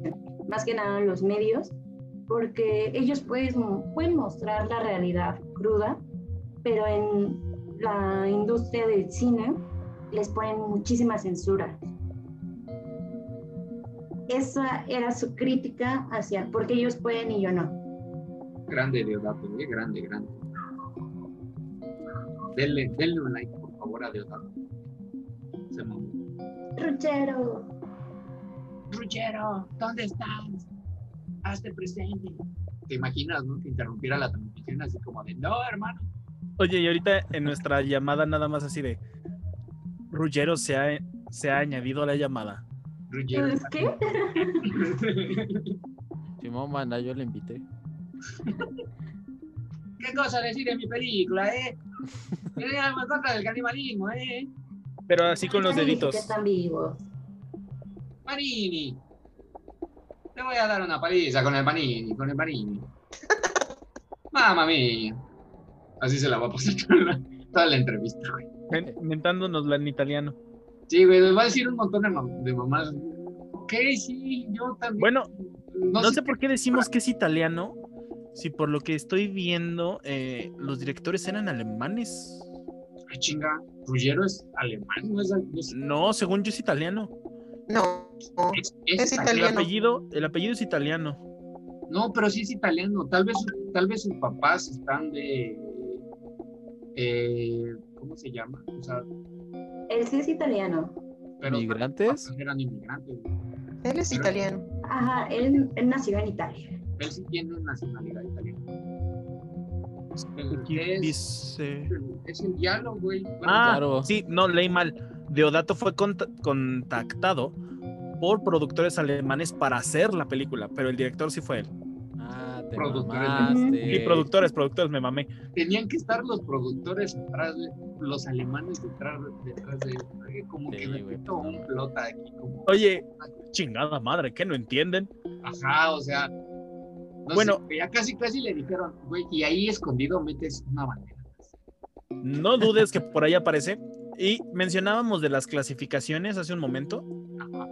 Speaker 3: más que nada a los medios, porque ellos pueden, pueden mostrar la realidad cruda, pero en la industria del cine les ponen muchísima censura. Esa era su crítica hacia, porque ellos pueden y yo no.
Speaker 1: Grande Deodato, güey, grande, grande. Denle, denle un like, por favor, a Deodato. Se mamó.
Speaker 3: Ruchero,
Speaker 1: Ruggiero, ¿dónde estás? Hazte presente. ¿Te imaginas, no? Que interrumpiera la transmisión así como de, no, hermano.
Speaker 2: Oye, y ahorita en nuestra llamada nada más así de Ruggero se ha, se ha añadido a la llamada.
Speaker 1: Ruggiero.
Speaker 3: ¿es qué?
Speaker 5: Simón Banda, yo le invité.
Speaker 1: ¿Qué cosa decir de mi película, eh? Del canibalismo, eh.
Speaker 2: Pero así con los deditos.
Speaker 3: que están vivos.
Speaker 1: Panini. Te voy a dar una paliza con el panini, con el panini. Mamma mía. Así se la va a pasar toda la, toda la entrevista, güey.
Speaker 2: Mentándonosla en italiano.
Speaker 1: Sí, güey, les va a decir un montón de, mam- de mamás. Ok, sí, yo también.
Speaker 2: Bueno,
Speaker 1: no,
Speaker 2: no sé por qué decimos que es italiano. Si por lo que estoy viendo, eh, los directores eran alemanes.
Speaker 1: Ay, chinga, Ruggiero es alemán, no es, no es-
Speaker 2: No, según yo es italiano.
Speaker 4: No,
Speaker 1: es-
Speaker 4: Es
Speaker 1: es
Speaker 2: El
Speaker 4: Italiano.
Speaker 2: apellido, el apellido es italiano.
Speaker 1: No, pero sí es italiano. Tal vez, tal vez sus papás están de. eh, ¿Cómo se llama? O sea,
Speaker 3: Él sí es italiano.
Speaker 1: pero
Speaker 5: ¿Migrantes?
Speaker 1: sus papás eran inmigrantes.
Speaker 4: Él es italiano.
Speaker 3: Ajá, él, él nació en Italia.
Speaker 1: Él sí tiene nacionalidad italiana.
Speaker 2: Aquí
Speaker 1: es,
Speaker 2: dice.
Speaker 1: es el diálogo, güey. Bueno,
Speaker 2: Ah,
Speaker 5: claro.
Speaker 2: sí, no, leí mal. Deodato fue conta- contactado por productores alemanes para hacer la película, pero el director sí fue él.
Speaker 5: Ah, te
Speaker 1: Productores.
Speaker 5: mamaste.
Speaker 2: Y productores, productores, me mamé.
Speaker 1: tenían que estar los productores atrás, de, los alemanes detrás, detrás de eh, como
Speaker 5: Sí,
Speaker 1: que
Speaker 5: güey,
Speaker 1: necesito
Speaker 5: pues,
Speaker 1: un plota aquí, como,
Speaker 2: Oye, chingada madre, ¿qué no entienden?
Speaker 1: ajá, o sea, no
Speaker 2: Bueno.
Speaker 1: ya casi casi le dijeron, güey, y ahí escondido metes una bandera.
Speaker 2: No dudes que por ahí aparece. Y mencionábamos de las clasificaciones hace un momento.
Speaker 1: Ajá.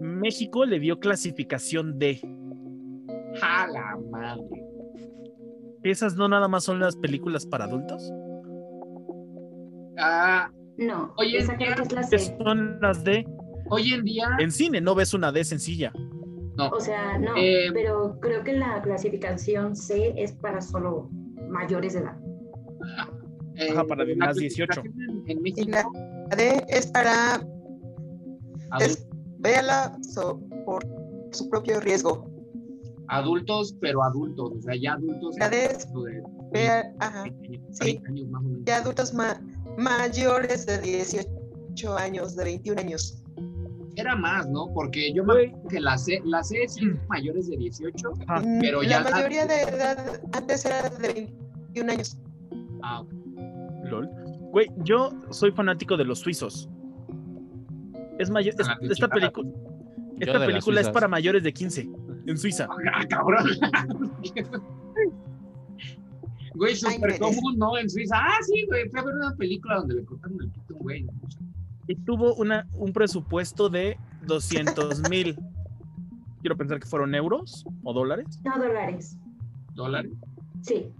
Speaker 2: México le dio clasificación D.
Speaker 1: ¡Ja la madre!
Speaker 2: ¿Esas no nada más son las películas para adultos?
Speaker 1: Ah,
Speaker 3: No,
Speaker 1: Oye,
Speaker 3: esa creo
Speaker 1: ya-
Speaker 3: que es la
Speaker 2: ¿Qué
Speaker 3: C.
Speaker 2: son las D?
Speaker 1: hoy en día,
Speaker 2: En cine no ves una D sencilla.
Speaker 1: No,
Speaker 3: O sea, no,
Speaker 1: Eh,
Speaker 3: pero creo que la clasificación C es para solo mayores de edad.
Speaker 1: eh,
Speaker 2: Ajá, para más 18.
Speaker 1: clasificación En,
Speaker 4: Y
Speaker 1: México,
Speaker 4: la D es para. Es, véala so- por su propio riesgo.
Speaker 1: adultos, pero adultos, o sea, ya adultos.
Speaker 4: La D es-
Speaker 1: de
Speaker 4: Vea, ajá,
Speaker 1: 20 años,
Speaker 4: sí.
Speaker 1: 30 años más o menos.
Speaker 4: ya adultos ma- mayores de 18 años, de 21 años.
Speaker 1: Era más, ¿no? Porque yo me acuerdo que la C, la C es mayores de 18.
Speaker 2: Ajá.
Speaker 4: Mm,
Speaker 1: pero
Speaker 4: la
Speaker 1: ya la-
Speaker 4: mayoría de edad antes era de 21 años.
Speaker 1: Ah,
Speaker 2: LOL. Güey, yo soy fanático de los suizos. Es mayor. es- esta película. Esta película es para mayores de 15 en Suiza.
Speaker 1: ah, cabrón. Güey, súper común, ¿no? En Suiza. Ah, sí, güey. Fui a ver una película donde le cortaron el pito güey. ¿No?
Speaker 2: Y tuvo una, un presupuesto de 200 mil. Quiero pensar que fueron euros o dólares.
Speaker 3: No, dólares.
Speaker 1: Dólares.
Speaker 3: Sí.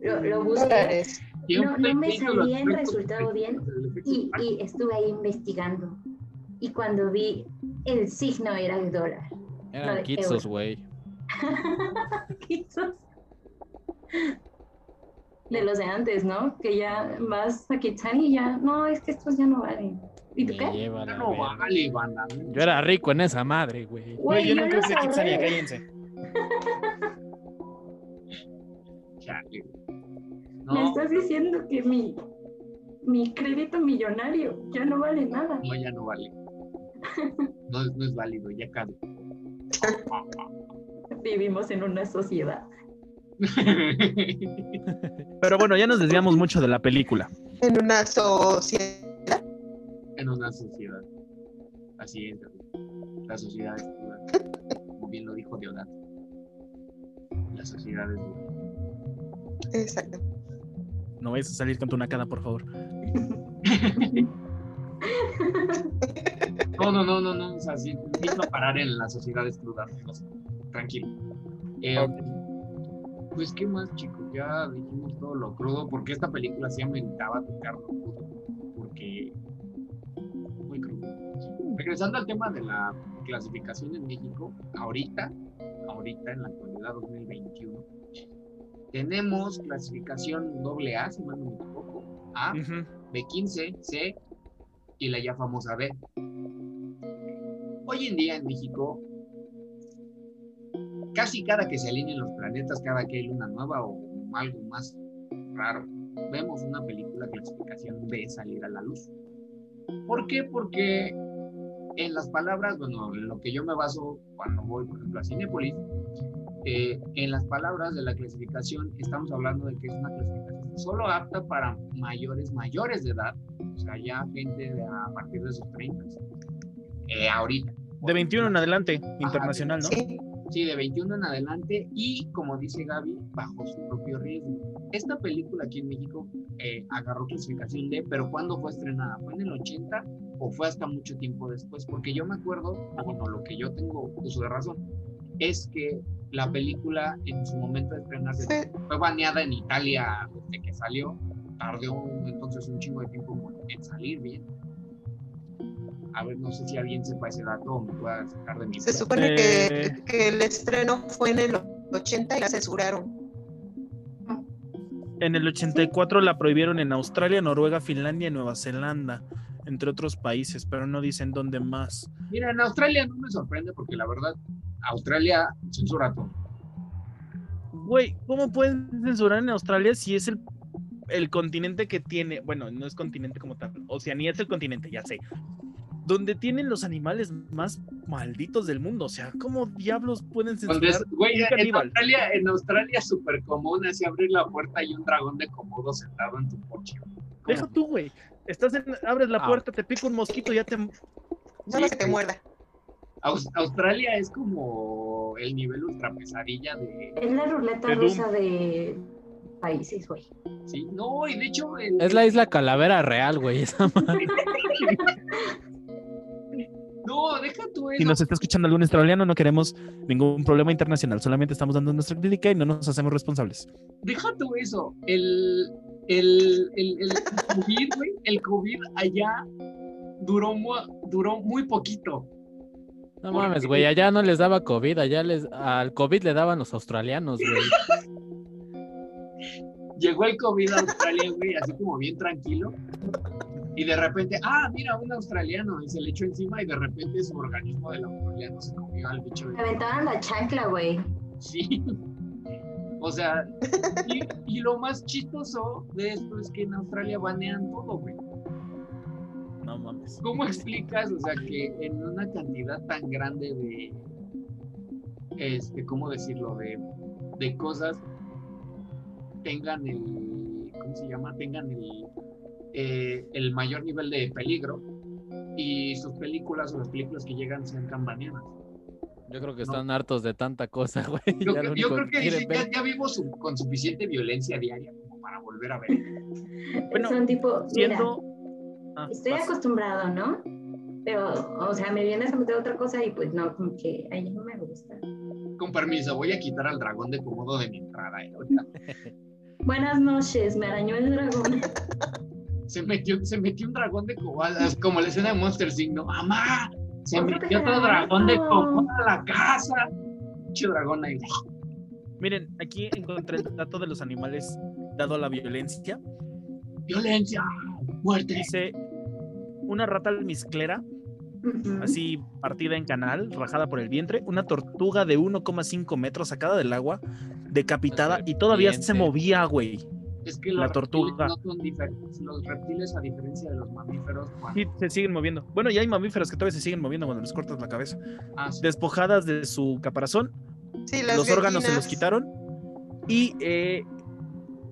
Speaker 3: Lo, lo busqué
Speaker 4: Dólares.
Speaker 3: No, no me salía el resultado bien y, y estuve ahí investigando. Y cuando vi el signo era el dólar. No,
Speaker 5: Eran
Speaker 3: de
Speaker 5: kitsos, güey.
Speaker 3: Quizás. De los de antes, ¿no? Que ya vas a Kitsani y ya, no, es que estos ya no valen. ¿Y tú qué?
Speaker 5: la
Speaker 1: No vale, banda.
Speaker 5: Yo era rico en esa madre, güey.
Speaker 2: Güey, yo
Speaker 3: yo
Speaker 2: nunca usé Kitsania,
Speaker 3: ahorré.
Speaker 2: cállense.
Speaker 1: Chale, güey.
Speaker 3: Me
Speaker 1: No,
Speaker 3: estás diciendo que mi, mi crédito millonario ya no vale nada.
Speaker 1: no, ya no vale. No, es- no es válido, ya cabe.
Speaker 3: Vivimos en una sociedad.
Speaker 2: Pero bueno, ya nos desviamos mucho de la película.
Speaker 4: En una sociedad.
Speaker 1: en una sociedad. Así es. La sociedad es dura. Como bien lo dijo Deodato. La sociedad es dura.
Speaker 4: Exacto.
Speaker 2: No vayas a salir con tu nacada, por favor.
Speaker 1: No, no, no, no, no. O sea, sí, necesito parar en la sociedad es cruda. amigos. Tranquilo. Eh, Pues, ¿qué más, chicos? Ya dijimos todo lo crudo, porque esta película sí ameritaba tocar lo crudo. Porque. Muy crudo. Regresando al tema de la clasificación en México, ahorita, ahorita en la actualidad 2021, tenemos clasificación doble A, si mal no me equivoco, A,
Speaker 2: Ujú.
Speaker 1: B15, C y la ya famosa B. Hoy en día en México, casi cada que se alineen los planetas, cada que hay luna nueva o algo más raro, vemos una película clasificación B salir a la luz. ¿Por qué? Porque en las palabras, bueno, en lo que yo me baso cuando voy, por ejemplo, a Cinepolis, eh, en las palabras de la clasificación estamos hablando de que es una clasificación solo apta para mayores, mayores de edad, o sea, ya gente de a partir de sus 30, eh, ahorita.
Speaker 2: De 21 en adelante, internacional, ¿no?
Speaker 4: Sí.
Speaker 1: Sí, de 21 en adelante y, como dice Gaby, bajo su propio riesgo. Esta película aquí en México eh, agarró clasificación D, pero ¿cuándo fue estrenada? ¿Fue en el 80 o fue hasta mucho tiempo después? Porque yo me acuerdo, bueno, lo que yo tengo uso de razón, es que la película en su momento de estrenarse
Speaker 4: Fue-
Speaker 1: fue baneada en Italia desde que salió, tardó entonces un chingo de tiempo en salir bien. A ver, no sé si alguien sepa ese dato o me pueda sacar de mi
Speaker 4: Se supone
Speaker 2: Eh.
Speaker 4: que, que el estreno fue en el 80 y la censuraron.
Speaker 2: En el 84 la prohibieron en Australia, Noruega, Finlandia y Nueva Zelanda, entre otros países, pero no dicen dónde más.
Speaker 1: Mira, en Australia no me sorprende porque la verdad, Australia censura todo.
Speaker 2: Güey, ¿cómo pueden censurar en Australia si es el, el continente que tiene, bueno, no es continente como tal, Oceanía es el continente, ya sé, donde tienen los animales más malditos del mundo, o sea, ¿cómo diablos pueden censurar?
Speaker 1: es- güey,
Speaker 2: un
Speaker 1: en? Australia, en Australia es súper común así abrir la puerta y un dragón de comodo sentado en tu coche.
Speaker 2: Deja tú, güey. Estás en, abres la
Speaker 5: Ah.
Speaker 2: puerta, te pica un mosquito, ya te
Speaker 4: Solo que te muerda.
Speaker 1: Aus- Australia es como el nivel ultra pesadilla de...
Speaker 3: Es la ruleta
Speaker 2: De
Speaker 3: rusa de países, güey.
Speaker 1: Sí, no, y de hecho... el-
Speaker 5: Es la isla Calavera Real, güey. Esa madre.
Speaker 1: No, deja tú eso.
Speaker 2: Si nos está escuchando algún australiano, no queremos ningún problema internacional, solamente estamos dando nuestra crítica y no nos hacemos responsables.
Speaker 1: Deja tú eso. El, el, el, el COVID, güey, el COVID allá duró, duró muy poquito.
Speaker 5: No mames, güey. Allá no les daba COVID. Allá les, al COVID le daban los australianos, güey.
Speaker 1: Llegó el COVID a Australia, güey, así como bien tranquilo. Y de repente, ah, mira, un australiano. Y se le echó encima y de repente su organismo del australiano se comió al bicho.
Speaker 3: Me
Speaker 1: De...
Speaker 3: aventaban la chancla, güey.
Speaker 1: Sí. O sea, y, y lo más chistoso de esto es que en Australia banean todo, güey.
Speaker 2: No mames.
Speaker 1: ¿Cómo explicas, o sea, que en una cantidad tan grande de, este, ¿cómo decirlo? De, de cosas tengan el, ¿cómo se llama? Tengan el, eh, el mayor nivel de peligro y sus películas o las películas que llegan sean tan baneadas.
Speaker 5: Yo creo que están hartos de tanta cosa, güey.
Speaker 1: Yo,
Speaker 5: Ya
Speaker 1: creo-
Speaker 5: lo
Speaker 1: yo creo que
Speaker 5: ver-
Speaker 1: ya, ya vivo su- con suficiente violencia diaria como para volver a ver.
Speaker 2: Bueno,
Speaker 3: Son tipo, mira,
Speaker 2: Siendo. Ah,
Speaker 3: estoy
Speaker 2: vas.
Speaker 3: acostumbrado, ¿no? Pero, o sea, me vienes a meter otra cosa y pues no, como que ahí no me gusta.
Speaker 1: Con permiso, voy a quitar al dragón de cómodo de mi entrada. eh.
Speaker 3: Buenas noches, me arañó el dragón.
Speaker 1: se metió, se metió un dragón de cobalas, como la escena de Monster Inc. ¿no? ¡Mamá! Se metió otro dragón de comoda a la casa. Pinche dragón ahí.
Speaker 2: Miren, aquí encontré el dato de los animales dado a la violencia.
Speaker 1: Violencia, muerte.
Speaker 2: Dice una rata almizclera, así partida en canal, rajada por el vientre, una tortuga de 1,5 metros sacada del agua, decapitada y todavía se movía, güey.
Speaker 1: Es que
Speaker 2: La
Speaker 1: los
Speaker 2: tortuga.
Speaker 1: reptiles no son diferentes. Los reptiles, a diferencia de los mamíferos, cuando-
Speaker 2: Sí, se siguen moviendo. Bueno, ya hay mamíferos que todavía se siguen moviendo cuando les cortas la cabeza.
Speaker 1: Ah, sí.
Speaker 2: Despojadas de su caparazón,
Speaker 4: Sí, las
Speaker 2: los órganos se los quitaron y eh,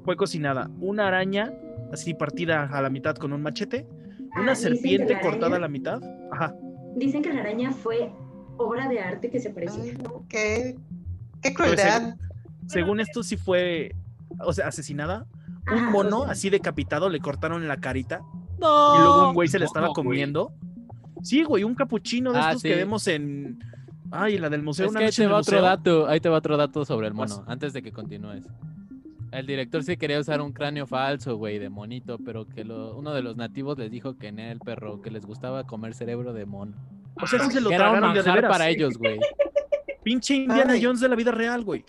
Speaker 2: fue cocinada. Una araña así partida a la mitad con un machete,
Speaker 3: Ah,
Speaker 2: una serpiente cortada a la mitad. Ajá.
Speaker 3: Dicen que la araña fue obra de arte que se parecía.
Speaker 4: Ay, qué, qué
Speaker 2: Pues,
Speaker 4: crueldad.
Speaker 2: Según esto sí fue, o sea, asesinada. Un
Speaker 3: Ajá,
Speaker 2: mono así decapitado le cortaron la carita
Speaker 5: No.
Speaker 2: y luego un güey se le estaba comiendo. Sí, güey, un capuchino de
Speaker 5: Ah,
Speaker 2: estos
Speaker 5: sí.
Speaker 2: que vemos en. Ay, la del museo.
Speaker 5: Es
Speaker 2: una
Speaker 5: que ahí te va otro
Speaker 2: museo.
Speaker 5: dato, ahí te va otro dato sobre el mono,
Speaker 2: Pues-
Speaker 5: antes de que continúes. El director sí quería usar un cráneo falso, güey, de monito, pero que lo- uno de los nativos les dijo que en el perro, que les gustaba comer cerebro de mono.
Speaker 2: O sea, sí se lo
Speaker 5: Que era un
Speaker 2: tragaron de veras.
Speaker 5: para ellos, güey.
Speaker 2: Pinche Indiana
Speaker 4: Ay.
Speaker 2: Jones de la vida real, güey.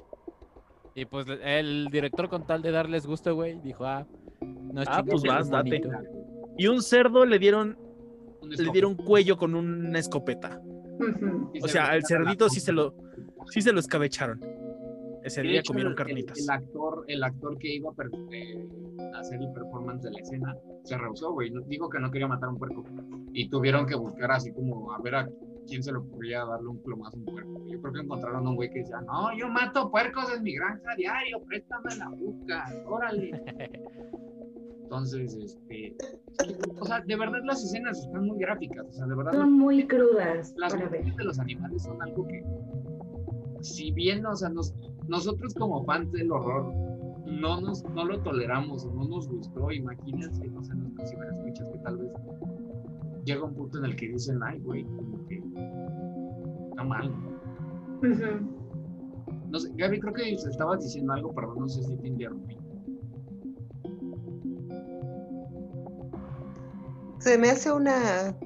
Speaker 5: Y pues el director con tal de darles gusto, güey, dijo, ah, no es
Speaker 2: Ah,
Speaker 5: chingón,
Speaker 2: pues
Speaker 5: es
Speaker 2: vas, date. Y un cerdo le dieron, le dieron cuello con una escopeta.
Speaker 1: Y
Speaker 2: O
Speaker 1: se
Speaker 2: sea, al cerdito sí se lo, sí se lo escabecharon. Ese día
Speaker 1: hecho,
Speaker 2: comieron
Speaker 1: el-
Speaker 2: carnitas.
Speaker 1: El, el actor, el actor que iba a per- eh, hacer el performance de la escena se rehusó, güey. Dijo que no quería matar a un puerco. Y tuvieron que buscar así como a ver a quién se le ocurría darle un plomazo a un puerco. Yo creo que encontraron a un güey que decía, no, yo mato puercos en mi granja diario, préstame la busca, órale. Entonces, este, o sea, de verdad las escenas están muy gráficas, o sea, de verdad
Speaker 3: Son muy crudas
Speaker 1: las muertes de los animales son algo que, si bien, o sea, nos- nosotros como fans del horror no nos no lo toleramos o no nos gustó, imagínense, no sé, nuestras ciberescuchas que tal vez llega un punto en el que dicen, ay, güey, como que está mal. No sé, Gaby, creo que estabas diciendo algo, perdón, no sé si te interrumpí.
Speaker 4: Se me hace una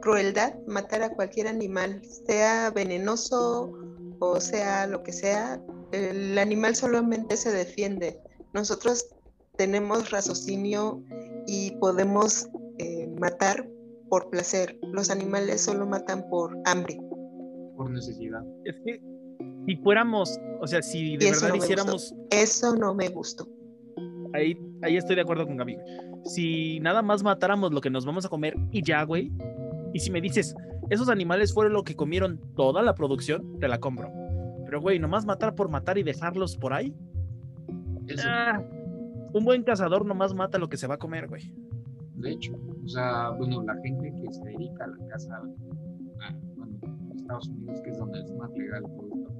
Speaker 4: crueldad matar a cualquier animal, sea venenoso o sea lo que sea. El animal solamente se defiende. Nosotros tenemos raciocinio y podemos eh, matar por placer. Los animales solo matan por hambre.
Speaker 1: Por necesidad.
Speaker 2: Es que si fuéramos, o sea, si de
Speaker 4: eso
Speaker 2: verdad
Speaker 4: no
Speaker 2: hiciéramos,
Speaker 4: Eso no me gustó.
Speaker 2: ahí, ahí estoy de acuerdo con Gaby. Si nada más matáramos lo que nos vamos a comer y ya, güey. Y si me dices, esos animales fueron lo que comieron toda la producción, te la compro. Pero, güey, nomás matar por matar y dejarlos por ahí.
Speaker 1: Eso,
Speaker 2: Ah, un buen cazador nomás mata lo que se va a comer, güey.
Speaker 1: de hecho, o sea, bueno, la gente que se dedica a la caza, a- bueno, en Estados Unidos, que es donde es más legal todo esto,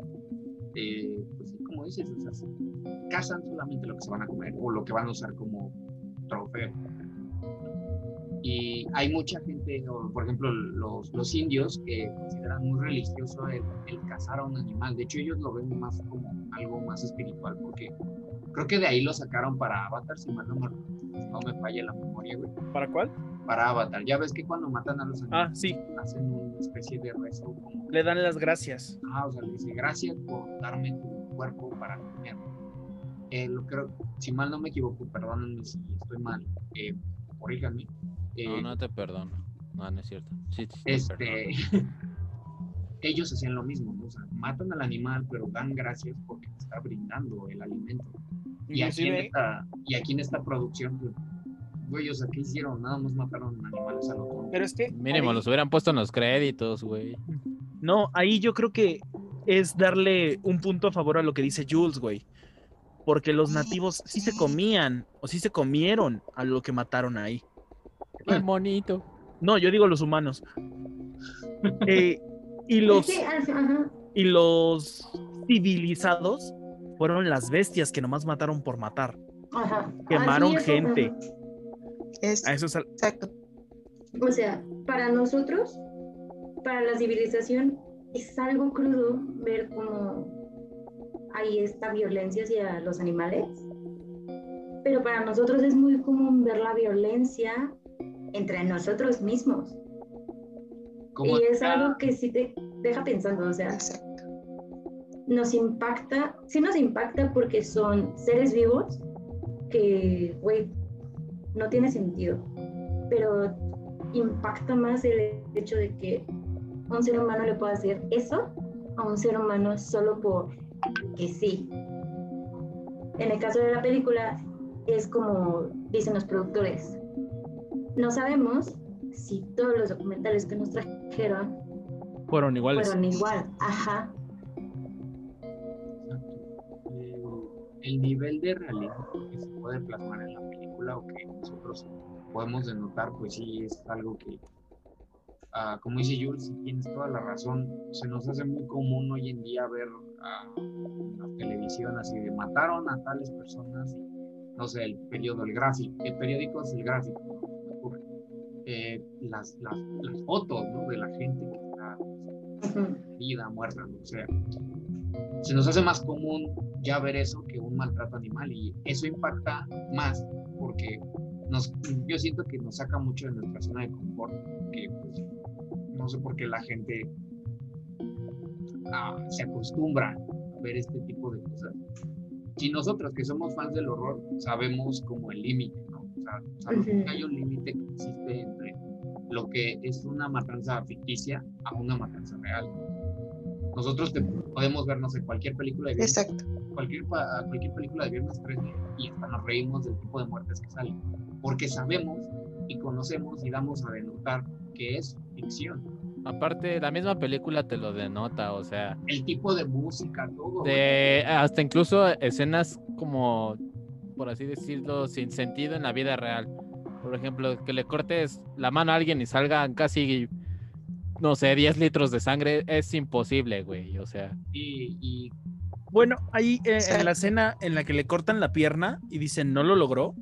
Speaker 1: eh, pues sí, como dices, o sea, cazan solamente lo que se van a comer o lo que van a usar como trofeo. Y hay mucha gente, por ejemplo, los, los indios que consideran muy religioso el, el cazar a un animal. De hecho, ellos lo ven más como algo más espiritual, porque creo que de ahí lo sacaron para Avatar, si mal no no me falla la memoria, güey.
Speaker 2: ¿Para cuál?
Speaker 1: Para Avatar. Ya ves que cuando matan a los
Speaker 2: Ah,
Speaker 1: animales
Speaker 2: sí,
Speaker 1: hacen una especie de rezo como,
Speaker 2: le dan las gracias.
Speaker 1: ah, o sea, le dice gracias por darme tu cuerpo para comer. Eh, lo creo, si mal no me equivoco, perdónenme si estoy mal, eh, corríjanme. Eh,
Speaker 5: No, no te perdono. No, no es cierto. Sí, sí, te
Speaker 1: este, ellos hacían lo mismo, ¿no? o sea, matan al animal, pero dan gracias porque te está brindando el alimento. Y aquí, en esta, y aquí en esta producción, güey, o sea, ¿qué hicieron? Nada más mataron animales a lo tonto.
Speaker 2: pero es que
Speaker 5: Mínimo
Speaker 2: ahí-
Speaker 5: los hubieran puesto en los créditos, güey.
Speaker 2: No, ahí yo creo que es darle un punto a favor a lo que dice Jules, güey. Porque los nativos sí se comían o sí se comieron a lo que mataron ahí.
Speaker 5: El monito.
Speaker 2: No, yo digo los humanos. Eh, y los
Speaker 3: ah,
Speaker 2: y los civilizados fueron las bestias que nomás mataron por matar.
Speaker 3: Ajá.
Speaker 2: Quemaron
Speaker 3: Así es,
Speaker 2: gente.
Speaker 3: ajá.
Speaker 4: Es,
Speaker 2: A eso es al-
Speaker 4: exacto.
Speaker 3: O sea, para nosotros, para la civilización, es algo crudo ver cómo hay esta violencia hacia los animales. Pero para nosotros es muy común ver la violencia entre nosotros mismos.
Speaker 1: Como
Speaker 3: y es
Speaker 1: acá-
Speaker 3: algo que sí te deja pensando, o sea,
Speaker 4: exacto.
Speaker 3: nos impacta, sí nos impacta porque son seres vivos que, güey, no tiene sentido. Pero impacta más el hecho de que un ser humano le pueda hacer eso a un ser humano solo por que sí. En el caso de la película es como dicen los productores, no sabemos si todos los documentales que nos trajeron
Speaker 2: fueron iguales.
Speaker 3: Fueron igual, ajá.
Speaker 1: Eh, el nivel de realismo que se puede plasmar en la película o que nosotros podemos denotar, pues sí es algo que, ah, como dice Jules, tienes toda la razón, se nos hace muy común hoy en día ver a la televisión así de mataron a tales personas, no sé, el periodo, el gráfico, el periódico es el gráfico, eh, las, las, las, fotos de la gente que está vida, muerta, o sea, se nos hace más común ya ver eso que un maltrato animal y eso impacta más porque nos, yo siento que nos saca mucho de nuestra zona de confort, que pues, no sé por qué la gente ah, se acostumbra a ver este tipo de cosas. Si nosotros que somos fans del horror sabemos como el límite, ¿no? O sea, sabemos que hay un límite que existe entre lo que es una matanza ficticia a una matanza real. Nosotros podemos vernos en cualquier película de viernes,
Speaker 4: Exacto.
Speaker 1: Cualquier, cualquier película de viernes 13 y hasta nos reímos del tipo de muertes que salen porque sabemos y conocemos y damos a denotar que es ficción.
Speaker 5: Aparte, la misma película te lo denota, o sea.
Speaker 1: El tipo de música, todo.
Speaker 5: De, hasta incluso escenas como, por así decirlo, sin sentido en la vida real. Por ejemplo, que le cortes la mano a alguien y salgan casi, no sé, 10 litros de sangre, es imposible, güey, o sea.
Speaker 1: Y, y...
Speaker 2: Bueno, ahí eh, en la escena en la que le cortan la pierna y dicen no lo logró,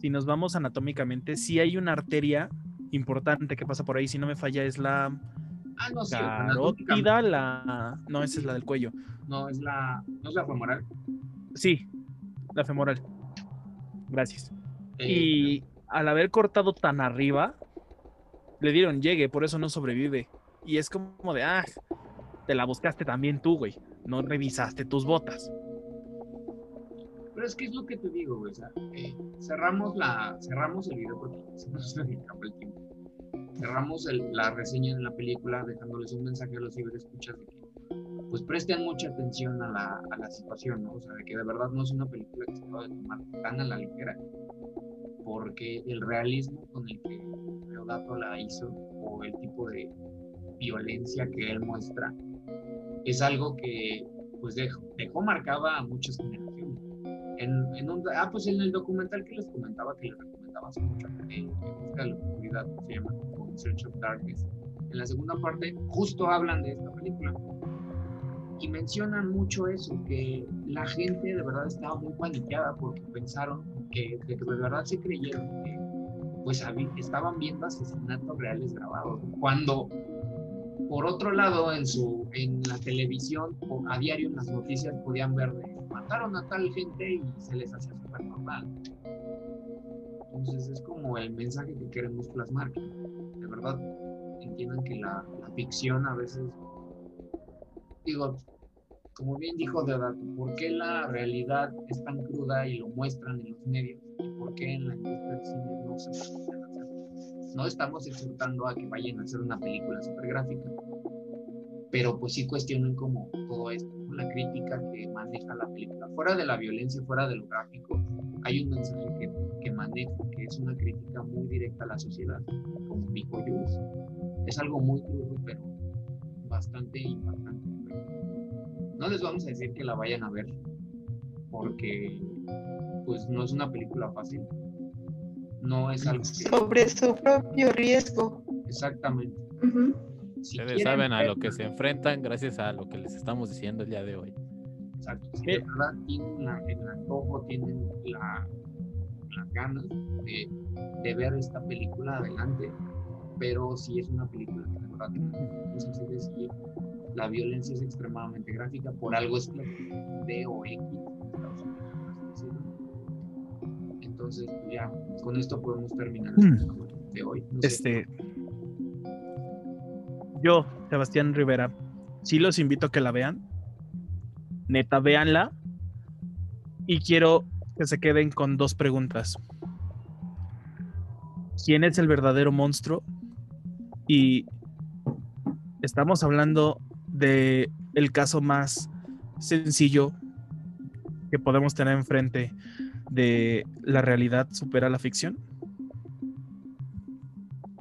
Speaker 2: si nos vamos anatómicamente, sí hay una arteria importante que pasa por ahí, si no me falla, es la
Speaker 1: ah, no,
Speaker 2: carótida, la... No, esa es la del cuello.
Speaker 1: No, es la... ¿No es la femoral?
Speaker 2: Sí, la femoral. Gracias. Eh, y al haber cortado tan arriba, le dieron llegue, por eso no sobrevive. Y es como de, ah, te la buscaste también tú, güey. No revisaste tus botas.
Speaker 1: Pero es que es lo que te digo, güey. Eh, cerramos, la, cerramos el video porque se nos acabó el tiempo. Cerramos el, la reseña de la película dejándoles un mensaje a los ciberescuchas de que pues presten mucha atención a la, a la situación, ¿no? O sea, de que de verdad no es una película que se pueda tomar tan a la ligera, porque el realismo con el que Leodato la hizo, o el tipo de violencia que él muestra, es algo que pues dejó, dejó marcada a muchas generaciones en, en un, ah, pues en el documental que les comentaba, que les recomendaba hace mucho, en Busca de la Oscuridad, se llama Search of Darkness. En la segunda parte, justo hablan de esta película y mencionan mucho eso, que la gente de verdad estaba muy paniqueada porque pensaron que, de, que de verdad se creyeron que pues estaban viendo asesinatos reales grabados. Cuando, por otro lado, en, su, en la televisión, a diario en las noticias podían ver de mataron a tal gente y se les hacía súper normal. Entonces es como el mensaje que queremos plasmar, que de verdad entiendan que la, ficción a veces, digo, como bien dijo Deodato, ¿por qué la realidad es tan cruda y lo muestran en los medios? ¿Y por qué en la industria del cine no se? No estamos exhortando a que vayan a hacer una película super gráfica, pero pues sí cuestionan como todo esto la crítica que maneja la película. Fuera de la violencia, fuera de lo gráfico, hay un mensaje que, que maneja, que es una crítica muy directa a la sociedad, como dijo Jules. Es algo muy crudo, pero bastante impactante. No les vamos a decir que la vayan a ver, porque pues no es una película fácil. No es algo
Speaker 4: Sobre su propio riesgo.
Speaker 1: Exactamente.
Speaker 5: Ustedes saben a lo que se enfrentan gracias a lo que les estamos diciendo el día de hoy.
Speaker 1: Exacto. Si de verdad tienen el antojo, tienen la, las ganas de, de, ver esta película adelante, pero si es una película que de verdad decir, la violencia es extremadamente gráfica, por algo es D o X. Entonces, ya, con esto podemos terminar mm. de hoy.
Speaker 2: este yo, Sebastián Rivera, sí los invito a que la vean. Neta, véanla. Y quiero que se queden con dos preguntas. quién es el verdadero monstruo y estamos hablando de el caso más sencillo que podemos tener enfrente de la realidad supera la ficción.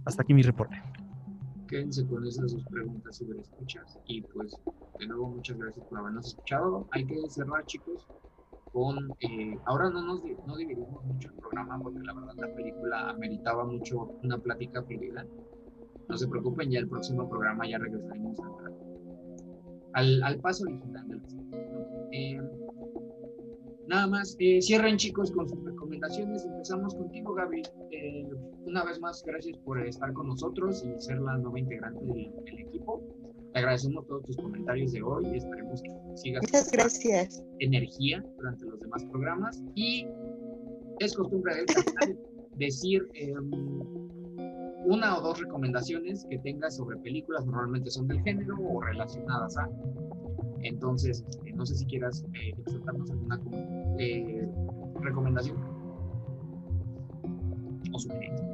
Speaker 2: Hasta aquí mi reporte.
Speaker 1: Quédense con esas dos preguntas sobre escuchas y pues de nuevo muchas gracias por habernos escuchado. Hay que cerrar chicos con, eh, ahora no nos no dividimos mucho el programa porque la verdad la película ameritaba mucho una plática fluida. No se preocupen, ya el próximo programa ya regresaremos al, al paso original de la eh, nada más, eh, cierren chicos con sus recomendaciones. Empezamos contigo, Gaby. Eh, una vez más, gracias por estar con nosotros y ser la nueva integrante del, del equipo. Te agradecemos todos tus comentarios de hoy y esperemos que sigas
Speaker 4: Muchas gracias.
Speaker 1: energía durante los demás programas. Y es costumbre del canal decir em, una o dos recomendaciones que tengas sobre películas, normalmente son del género o relacionadas a. Entonces, este, no sé si quieras eh, alguna eh, recomendación o sugerencia.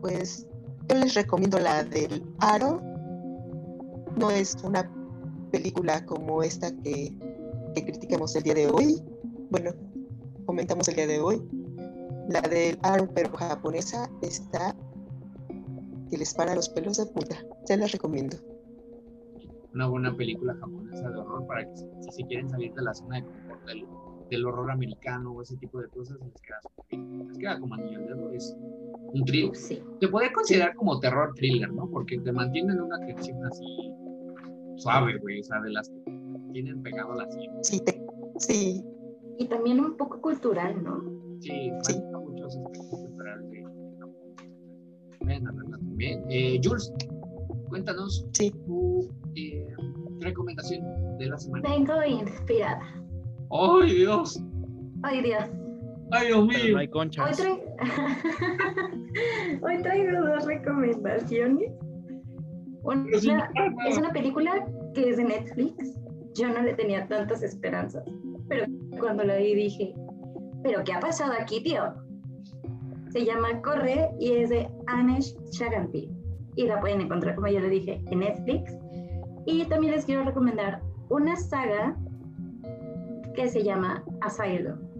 Speaker 4: Pues yo les recomiendo la del Aro. No es una película como esta que, que criticamos el día de hoy. Bueno, comentamos el día de hoy. La del Aro, pero japonesa, está que les para los pelos de punta. Se las recomiendo.
Speaker 1: Una buena película japonesa de horror para que si, si se quieren salir de la zona de confort del, del horror americano o ese tipo de cosas, les queda, les queda como anillo al dedo. Es un thriller.
Speaker 3: Sí.
Speaker 1: Se puede considerar como terror thriller, ¿no? Porque te mantienen en una tensión así suave, güey, o sea, de las que tienen pegado la sien.
Speaker 4: Sí, te- sí,
Speaker 3: Y también un poco cultural, ¿no?
Speaker 1: Sí,
Speaker 4: Sí.
Speaker 1: muchos aspectos culturales de Japón. Ven a verla también. Eh, Jules, cuéntanos
Speaker 4: sí.
Speaker 1: tu eh, recomendación de la semana.
Speaker 3: Vengo inspirada.
Speaker 1: ¡Ay, Dios!
Speaker 3: Ay, Dios.
Speaker 1: ¡Ay, Dios
Speaker 2: Pero
Speaker 1: mío!
Speaker 2: no hay
Speaker 3: Hoy,
Speaker 2: conchas.
Speaker 3: trai- Hoy traigo dos recomendaciones. Una,
Speaker 1: Pero sin nada.
Speaker 3: es una película que es de Netflix. Yo no le tenía tantas esperanzas, pero cuando la vi dije, ¿pero qué ha pasado aquí, tío? Se llama Corre y es de Anish Chaganty. Y la pueden encontrar, como ya le dije, en Netflix. Y también les quiero recomendar una saga que se llama Asylum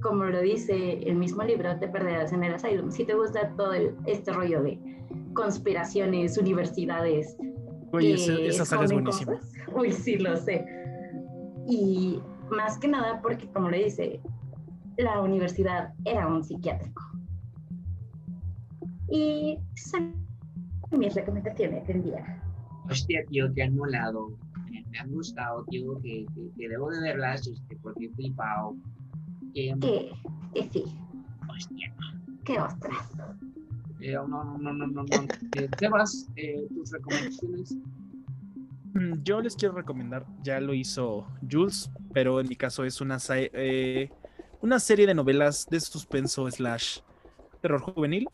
Speaker 3: como lo dice el mismo libro, te perderás en el asylum. Si te gusta todo el- este rollo de conspiraciones, universidades.
Speaker 2: Oye,
Speaker 3: que
Speaker 2: esa, esa saga es
Speaker 3: esconden
Speaker 2: buenísima.
Speaker 3: cosas. Uy, sí, lo sé. Y más que nada porque, como le dice, la universidad era un psiquiátrico. Y mis recomendaciones del día.
Speaker 1: Hostia, tío, te han molado. Me, han gustado, tío, que, que, que debo de verlas, este, porque he flipado.
Speaker 3: Que, que sí,
Speaker 1: hostia.
Speaker 3: que ostras.
Speaker 1: Eh, no, no, no, no, no. no. Eh, Sebas, eh, tus recomendaciones.
Speaker 2: Mm, Yo les quiero recomendar, ya lo hizo Jules, pero en mi caso es una, eh, una serie de novelas de suspenso slash terror juvenil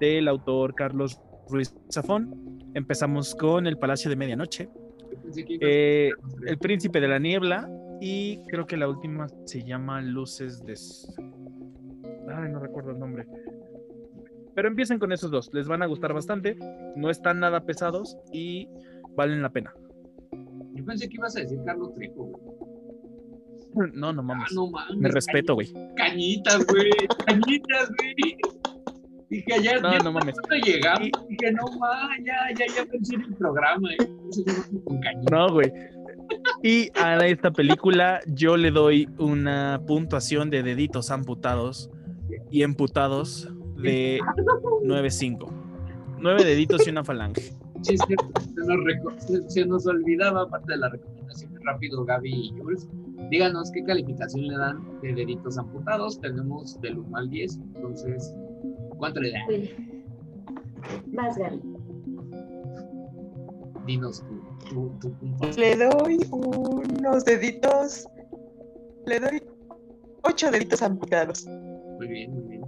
Speaker 2: del autor Carlos Ruiz Zafón. Empezamos con El Palacio de Medianoche, eh. El Príncipe de la Niebla y creo que la última se llama Luces de... Ay, no recuerdo el nombre. Pero empiecen con esos dos, les van a gustar bastante, no están nada pesados y valen la pena.
Speaker 1: Yo pensé que ibas a decir Carlos Trejo, güey.
Speaker 2: No, no
Speaker 1: Ah,
Speaker 2: mames.
Speaker 1: no mames.
Speaker 2: Me respeto, güey.
Speaker 1: Cañitas, güey. Cañitas, güey. Dije, ya,
Speaker 2: No,
Speaker 1: ya
Speaker 2: no mames.
Speaker 1: llegamos, dije, no mames, ya, ya, ya pensé en el programa. no
Speaker 2: güey. Y a esta película yo le doy una puntuación de deditos amputados y emputados de 9.5. Nueve deditos y una falange.
Speaker 1: Sí, se nos, se nos olvidaba, aparte de la recomendación rápido, Gaby y Jules. Díganos qué calificación le dan de deditos amputados. Tenemos del 1 al 10, entonces, ¿cuánto le dan?
Speaker 3: Uy. Vas, Gaby.
Speaker 1: Dinos tu, tu, tu punto.
Speaker 4: Le doy unos deditos. Le doy ocho deditos amputados.
Speaker 1: Muy bien, muy bien.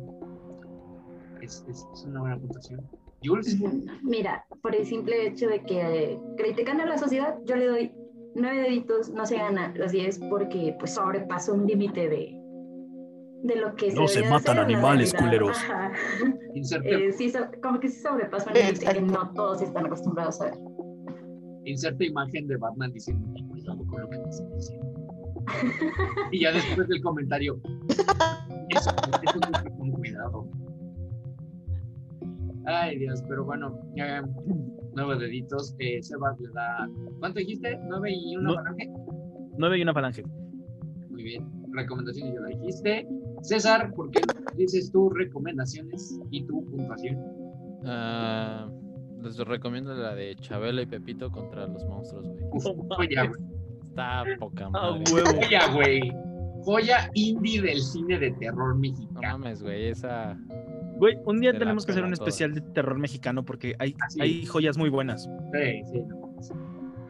Speaker 1: Es, es, es una buena puntuación. Jules,
Speaker 3: Mira, por el simple hecho de que eh, criticando a la sociedad, yo le doy nueve deditos, no se gana los diez porque pues sobrepasó un límite de, de lo que
Speaker 2: No se matan animales, culeros.
Speaker 3: Eh, sí, como que sí sobrepasan límites que no todos están acostumbrados a ver.
Speaker 1: inserte imagen de Batman diciendo, "Ten cuidado con lo que estás diciendo. y ya después del comentario, eso, eso no fue con cuidado. Ay, Dios, pero bueno, eh, nueve deditos. Eh, Sebas le da. ¿Cuánto dijiste? ¿Nueve y una
Speaker 2: No.
Speaker 1: falange?
Speaker 2: Nueve y una falange.
Speaker 1: Muy bien. Recomendaciones ya la dijiste. César, ¿por qué no dices tus recomendaciones y tu puntuación?
Speaker 5: Ah, les recomiendo la de Chabelo y Pepito contra los monstruos, güey.
Speaker 1: Uf, joya, güey.
Speaker 5: Está poca
Speaker 2: Ah,
Speaker 5: madre.
Speaker 2: huevo.
Speaker 1: Joya, güey. Joya indie del cine de terror
Speaker 5: No
Speaker 1: mexicano.
Speaker 5: mames, güey, esa.
Speaker 2: Güey, un día tenemos que hacer un especial de terror mexicano porque hay,
Speaker 1: Así.
Speaker 2: hay joyas muy buenas.
Speaker 1: Sí, sí, no.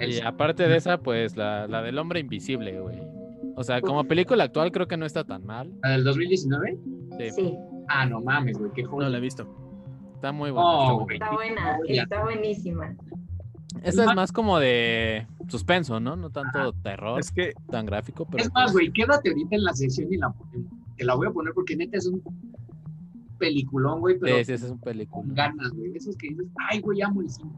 Speaker 1: El-
Speaker 5: Y aparte de esa, pues la, la del hombre invisible, güey. O sea, como película actual creo que no está tan mal.
Speaker 1: ¿La del 2019?
Speaker 5: Sí,
Speaker 3: Sí,
Speaker 1: Ah, no mames, güey, qué
Speaker 2: No
Speaker 1: joya.
Speaker 2: la he visto.
Speaker 5: está muy buena.
Speaker 1: Oh,
Speaker 5: está muy
Speaker 1: güey.
Speaker 3: está buena,
Speaker 1: Ya.
Speaker 3: está buenísima.
Speaker 5: buena. Esa es más como de suspenso, ¿no? No tanto terror
Speaker 2: Es que
Speaker 5: tan gráfico, pero.
Speaker 1: Es más,
Speaker 5: pues,
Speaker 1: güey, quédate ahorita en la sección y la ponemos. Te la voy a poner porque neta es un peliculón, güey, pero
Speaker 5: Sí, sí, es un
Speaker 1: con
Speaker 5: película.
Speaker 1: ganas, güey. Esos que dices, ay, güey, amo el cine.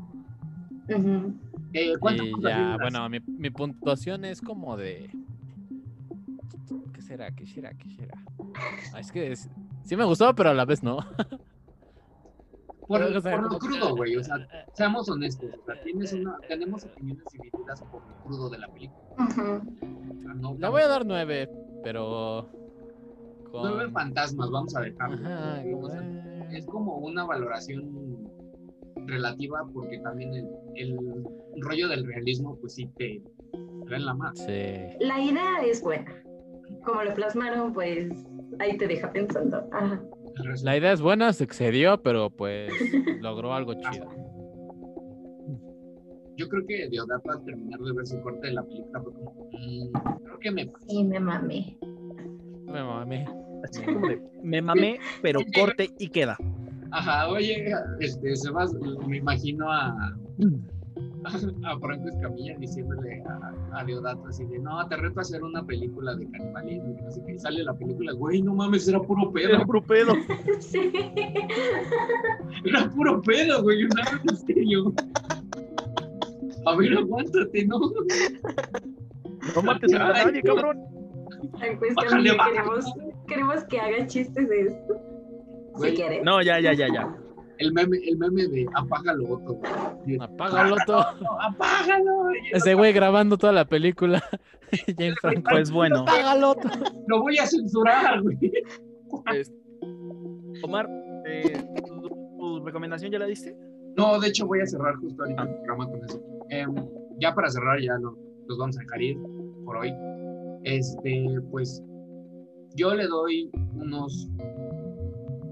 Speaker 3: Ujú.
Speaker 1: Eh, ¿Cuánto
Speaker 5: Y ya, bueno, mi, mi puntuación es como de. ¿Qué será? ¿Qué será? ¿Qué será? Ah, es que es- sí me gustó, pero a la vez no.
Speaker 1: por,
Speaker 5: o sea,
Speaker 1: por lo crudo, güey. O sea, seamos honestos. O sea, tienes una, tenemos opiniones divididas por lo crudo de la película. O sea, no,
Speaker 5: Le voy a dar nueve, pero. Con...
Speaker 1: Nueve fantasmas, vamos a dejarlo.
Speaker 5: Ajá,
Speaker 1: güey,
Speaker 5: como,
Speaker 1: o sea,
Speaker 5: eh,
Speaker 1: es como una valoración relativa porque también el, el rollo del realismo, pues sí te te da en la mano.
Speaker 5: Sí.
Speaker 3: La idea es buena. Como lo plasmaron, pues ahí te deja pensando. Ajá.
Speaker 5: La idea es buena, se excedió, pero pues logró algo chido.
Speaker 1: Yo creo que Deodato al terminar de ver su corte de la película fue como, "Mm, creo que me pasó.
Speaker 3: Sí, me mamé.
Speaker 5: Me mami.
Speaker 2: así como de, me mamé, pero corte y queda.
Speaker 1: Ajá, oye, este, Sebas, me imagino a, a Franco Escamilla diciéndole a, a Deodato así de, no, te reto a hacer una película de canibalismo, y no sé qué, y sale la película, güey, no mames, era puro pedo,
Speaker 2: Era puro pedo.
Speaker 3: Sí.
Speaker 1: era puro pedo, güey, una vez en serio. A ver, aguántate, ¿no?
Speaker 2: No mates a nadie, cabrón.
Speaker 3: Pues
Speaker 1: Bájale,
Speaker 3: también
Speaker 1: bájale.
Speaker 3: queremos, queremos que haga chistes de esto.
Speaker 1: Güey,
Speaker 3: Si quieres.
Speaker 2: No, ya, ya, ya, ya.
Speaker 1: El meme, el meme de apágalo, Otto. güey.
Speaker 5: Apágalo todo.
Speaker 1: No, apágalo. y
Speaker 5: Ese güey grabando toda la película. James Franco.
Speaker 2: Pues bueno,
Speaker 5: Apágalo.
Speaker 1: Lo voy a censurar, güey.
Speaker 2: es- Omar, eh, ¿tu, tu recomendación ya la diste?
Speaker 1: No, de hecho voy a cerrar justo ahorita el programa con eso. Em, ya para cerrar, ya no, los vamos a dejar ir por hoy. Este, pues yo le doy unos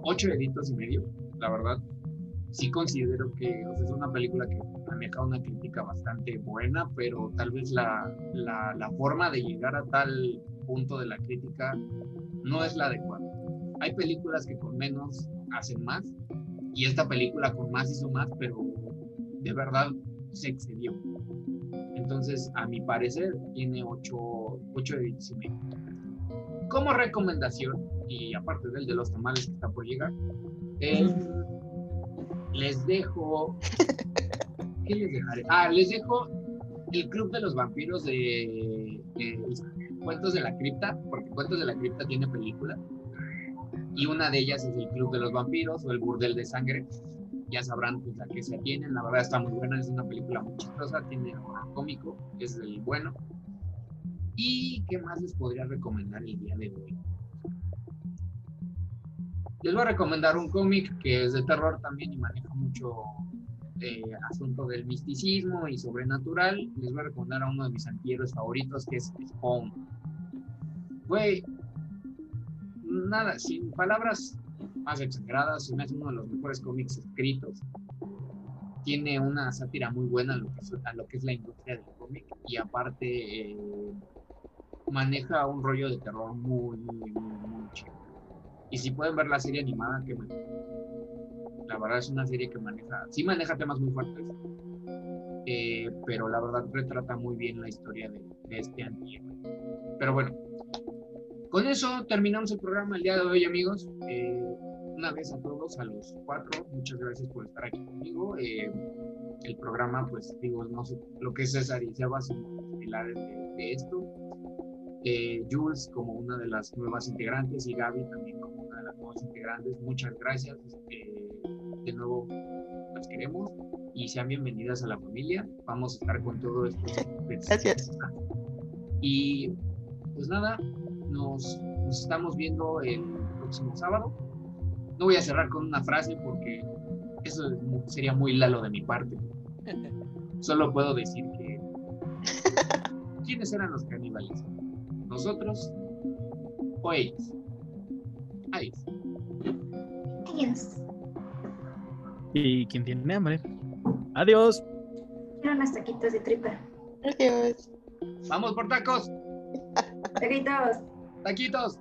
Speaker 1: ocho deditos y medio, la verdad. Sí considero que o sea, es una película que maneja una crítica bastante buena, pero tal vez la, la, la forma de llegar a tal punto de la crítica no es la adecuada. Hay películas que con menos hacen más, y esta película con más hizo más, pero de verdad se excedió. Entonces, a mi parecer, tiene 8, 8 de 10 y medio. Como recomendación, y aparte del de los tamales que está por llegar, eh, les dejo. ¿Qué les dejaré? Ah, les dejo el Club de los Vampiros de, Cuentos de la Cripta, porque Cuentos de la Cripta tiene película y una de ellas es el Club de los Vampiros o el Burdel de Sangre. Ya sabrán pues, a qué se atienen. La verdad está muy buena, es una película muy chistosa, tiene horror cómico, es el bueno. ¿Y qué más les podría recomendar el día de hoy? Les voy a recomendar un cómic que es de terror también y maneja mucho eh, asunto del misticismo y sobrenatural. Les voy a recomendar a uno de mis antihéroes favoritos que es Spawn. Güey, nada, sin palabras más exageradas, hace uno de los mejores cómics escritos. Tiene una sátira muy buena a lo que es, a lo que es la industria del cómic y aparte eh, maneja un rollo de terror muy, muy, muy, muy chido. Y si pueden ver la serie animada, que la verdad es una serie que maneja, sí maneja temas muy fuertes, eh, pero la verdad retrata muy bien la historia de, este antihéroe. Pero bueno, con eso terminamos el programa el día de hoy, amigos. Eh, una vez a todos, a los cuatro, muchas gracias por estar aquí conmigo. Eh, el programa, pues digo, no sé, lo que es César y Sebas son pilares de, de esto. Jules como una de las nuevas integrantes y Gaby también nuevas integrantes. Muchas gracias. Eh, de nuevo, las queremos y sean bienvenidas a la familia. Vamos a estar con todo esto.
Speaker 4: Gracias.
Speaker 1: Y pues nada, nos, nos estamos viendo el próximo sábado. No voy a cerrar con una frase porque eso sería muy lalo de mi parte. Solo puedo decir que. ¿Quiénes eran los caníbales? ¿Nosotros o ellos? Adiós.
Speaker 3: Adiós.
Speaker 2: ¿Y quién tiene hambre? Adiós.
Speaker 3: Quiero unos taquitos de tripa.
Speaker 4: Adiós.
Speaker 1: Vamos por tacos,
Speaker 3: Taquitos.
Speaker 1: taquitos.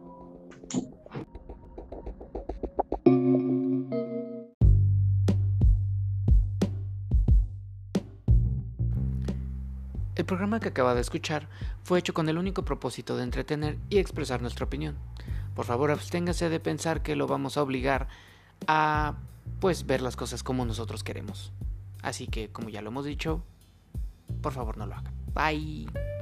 Speaker 6: El programa que acaba de escuchar fue hecho con el único propósito de entretener y expresar nuestra opinión. Por favor, absténgase de pensar que lo vamos a obligar a pues ver las cosas como nosotros queremos. Así que, como ya lo hemos dicho, por favor no lo hagan. Bye.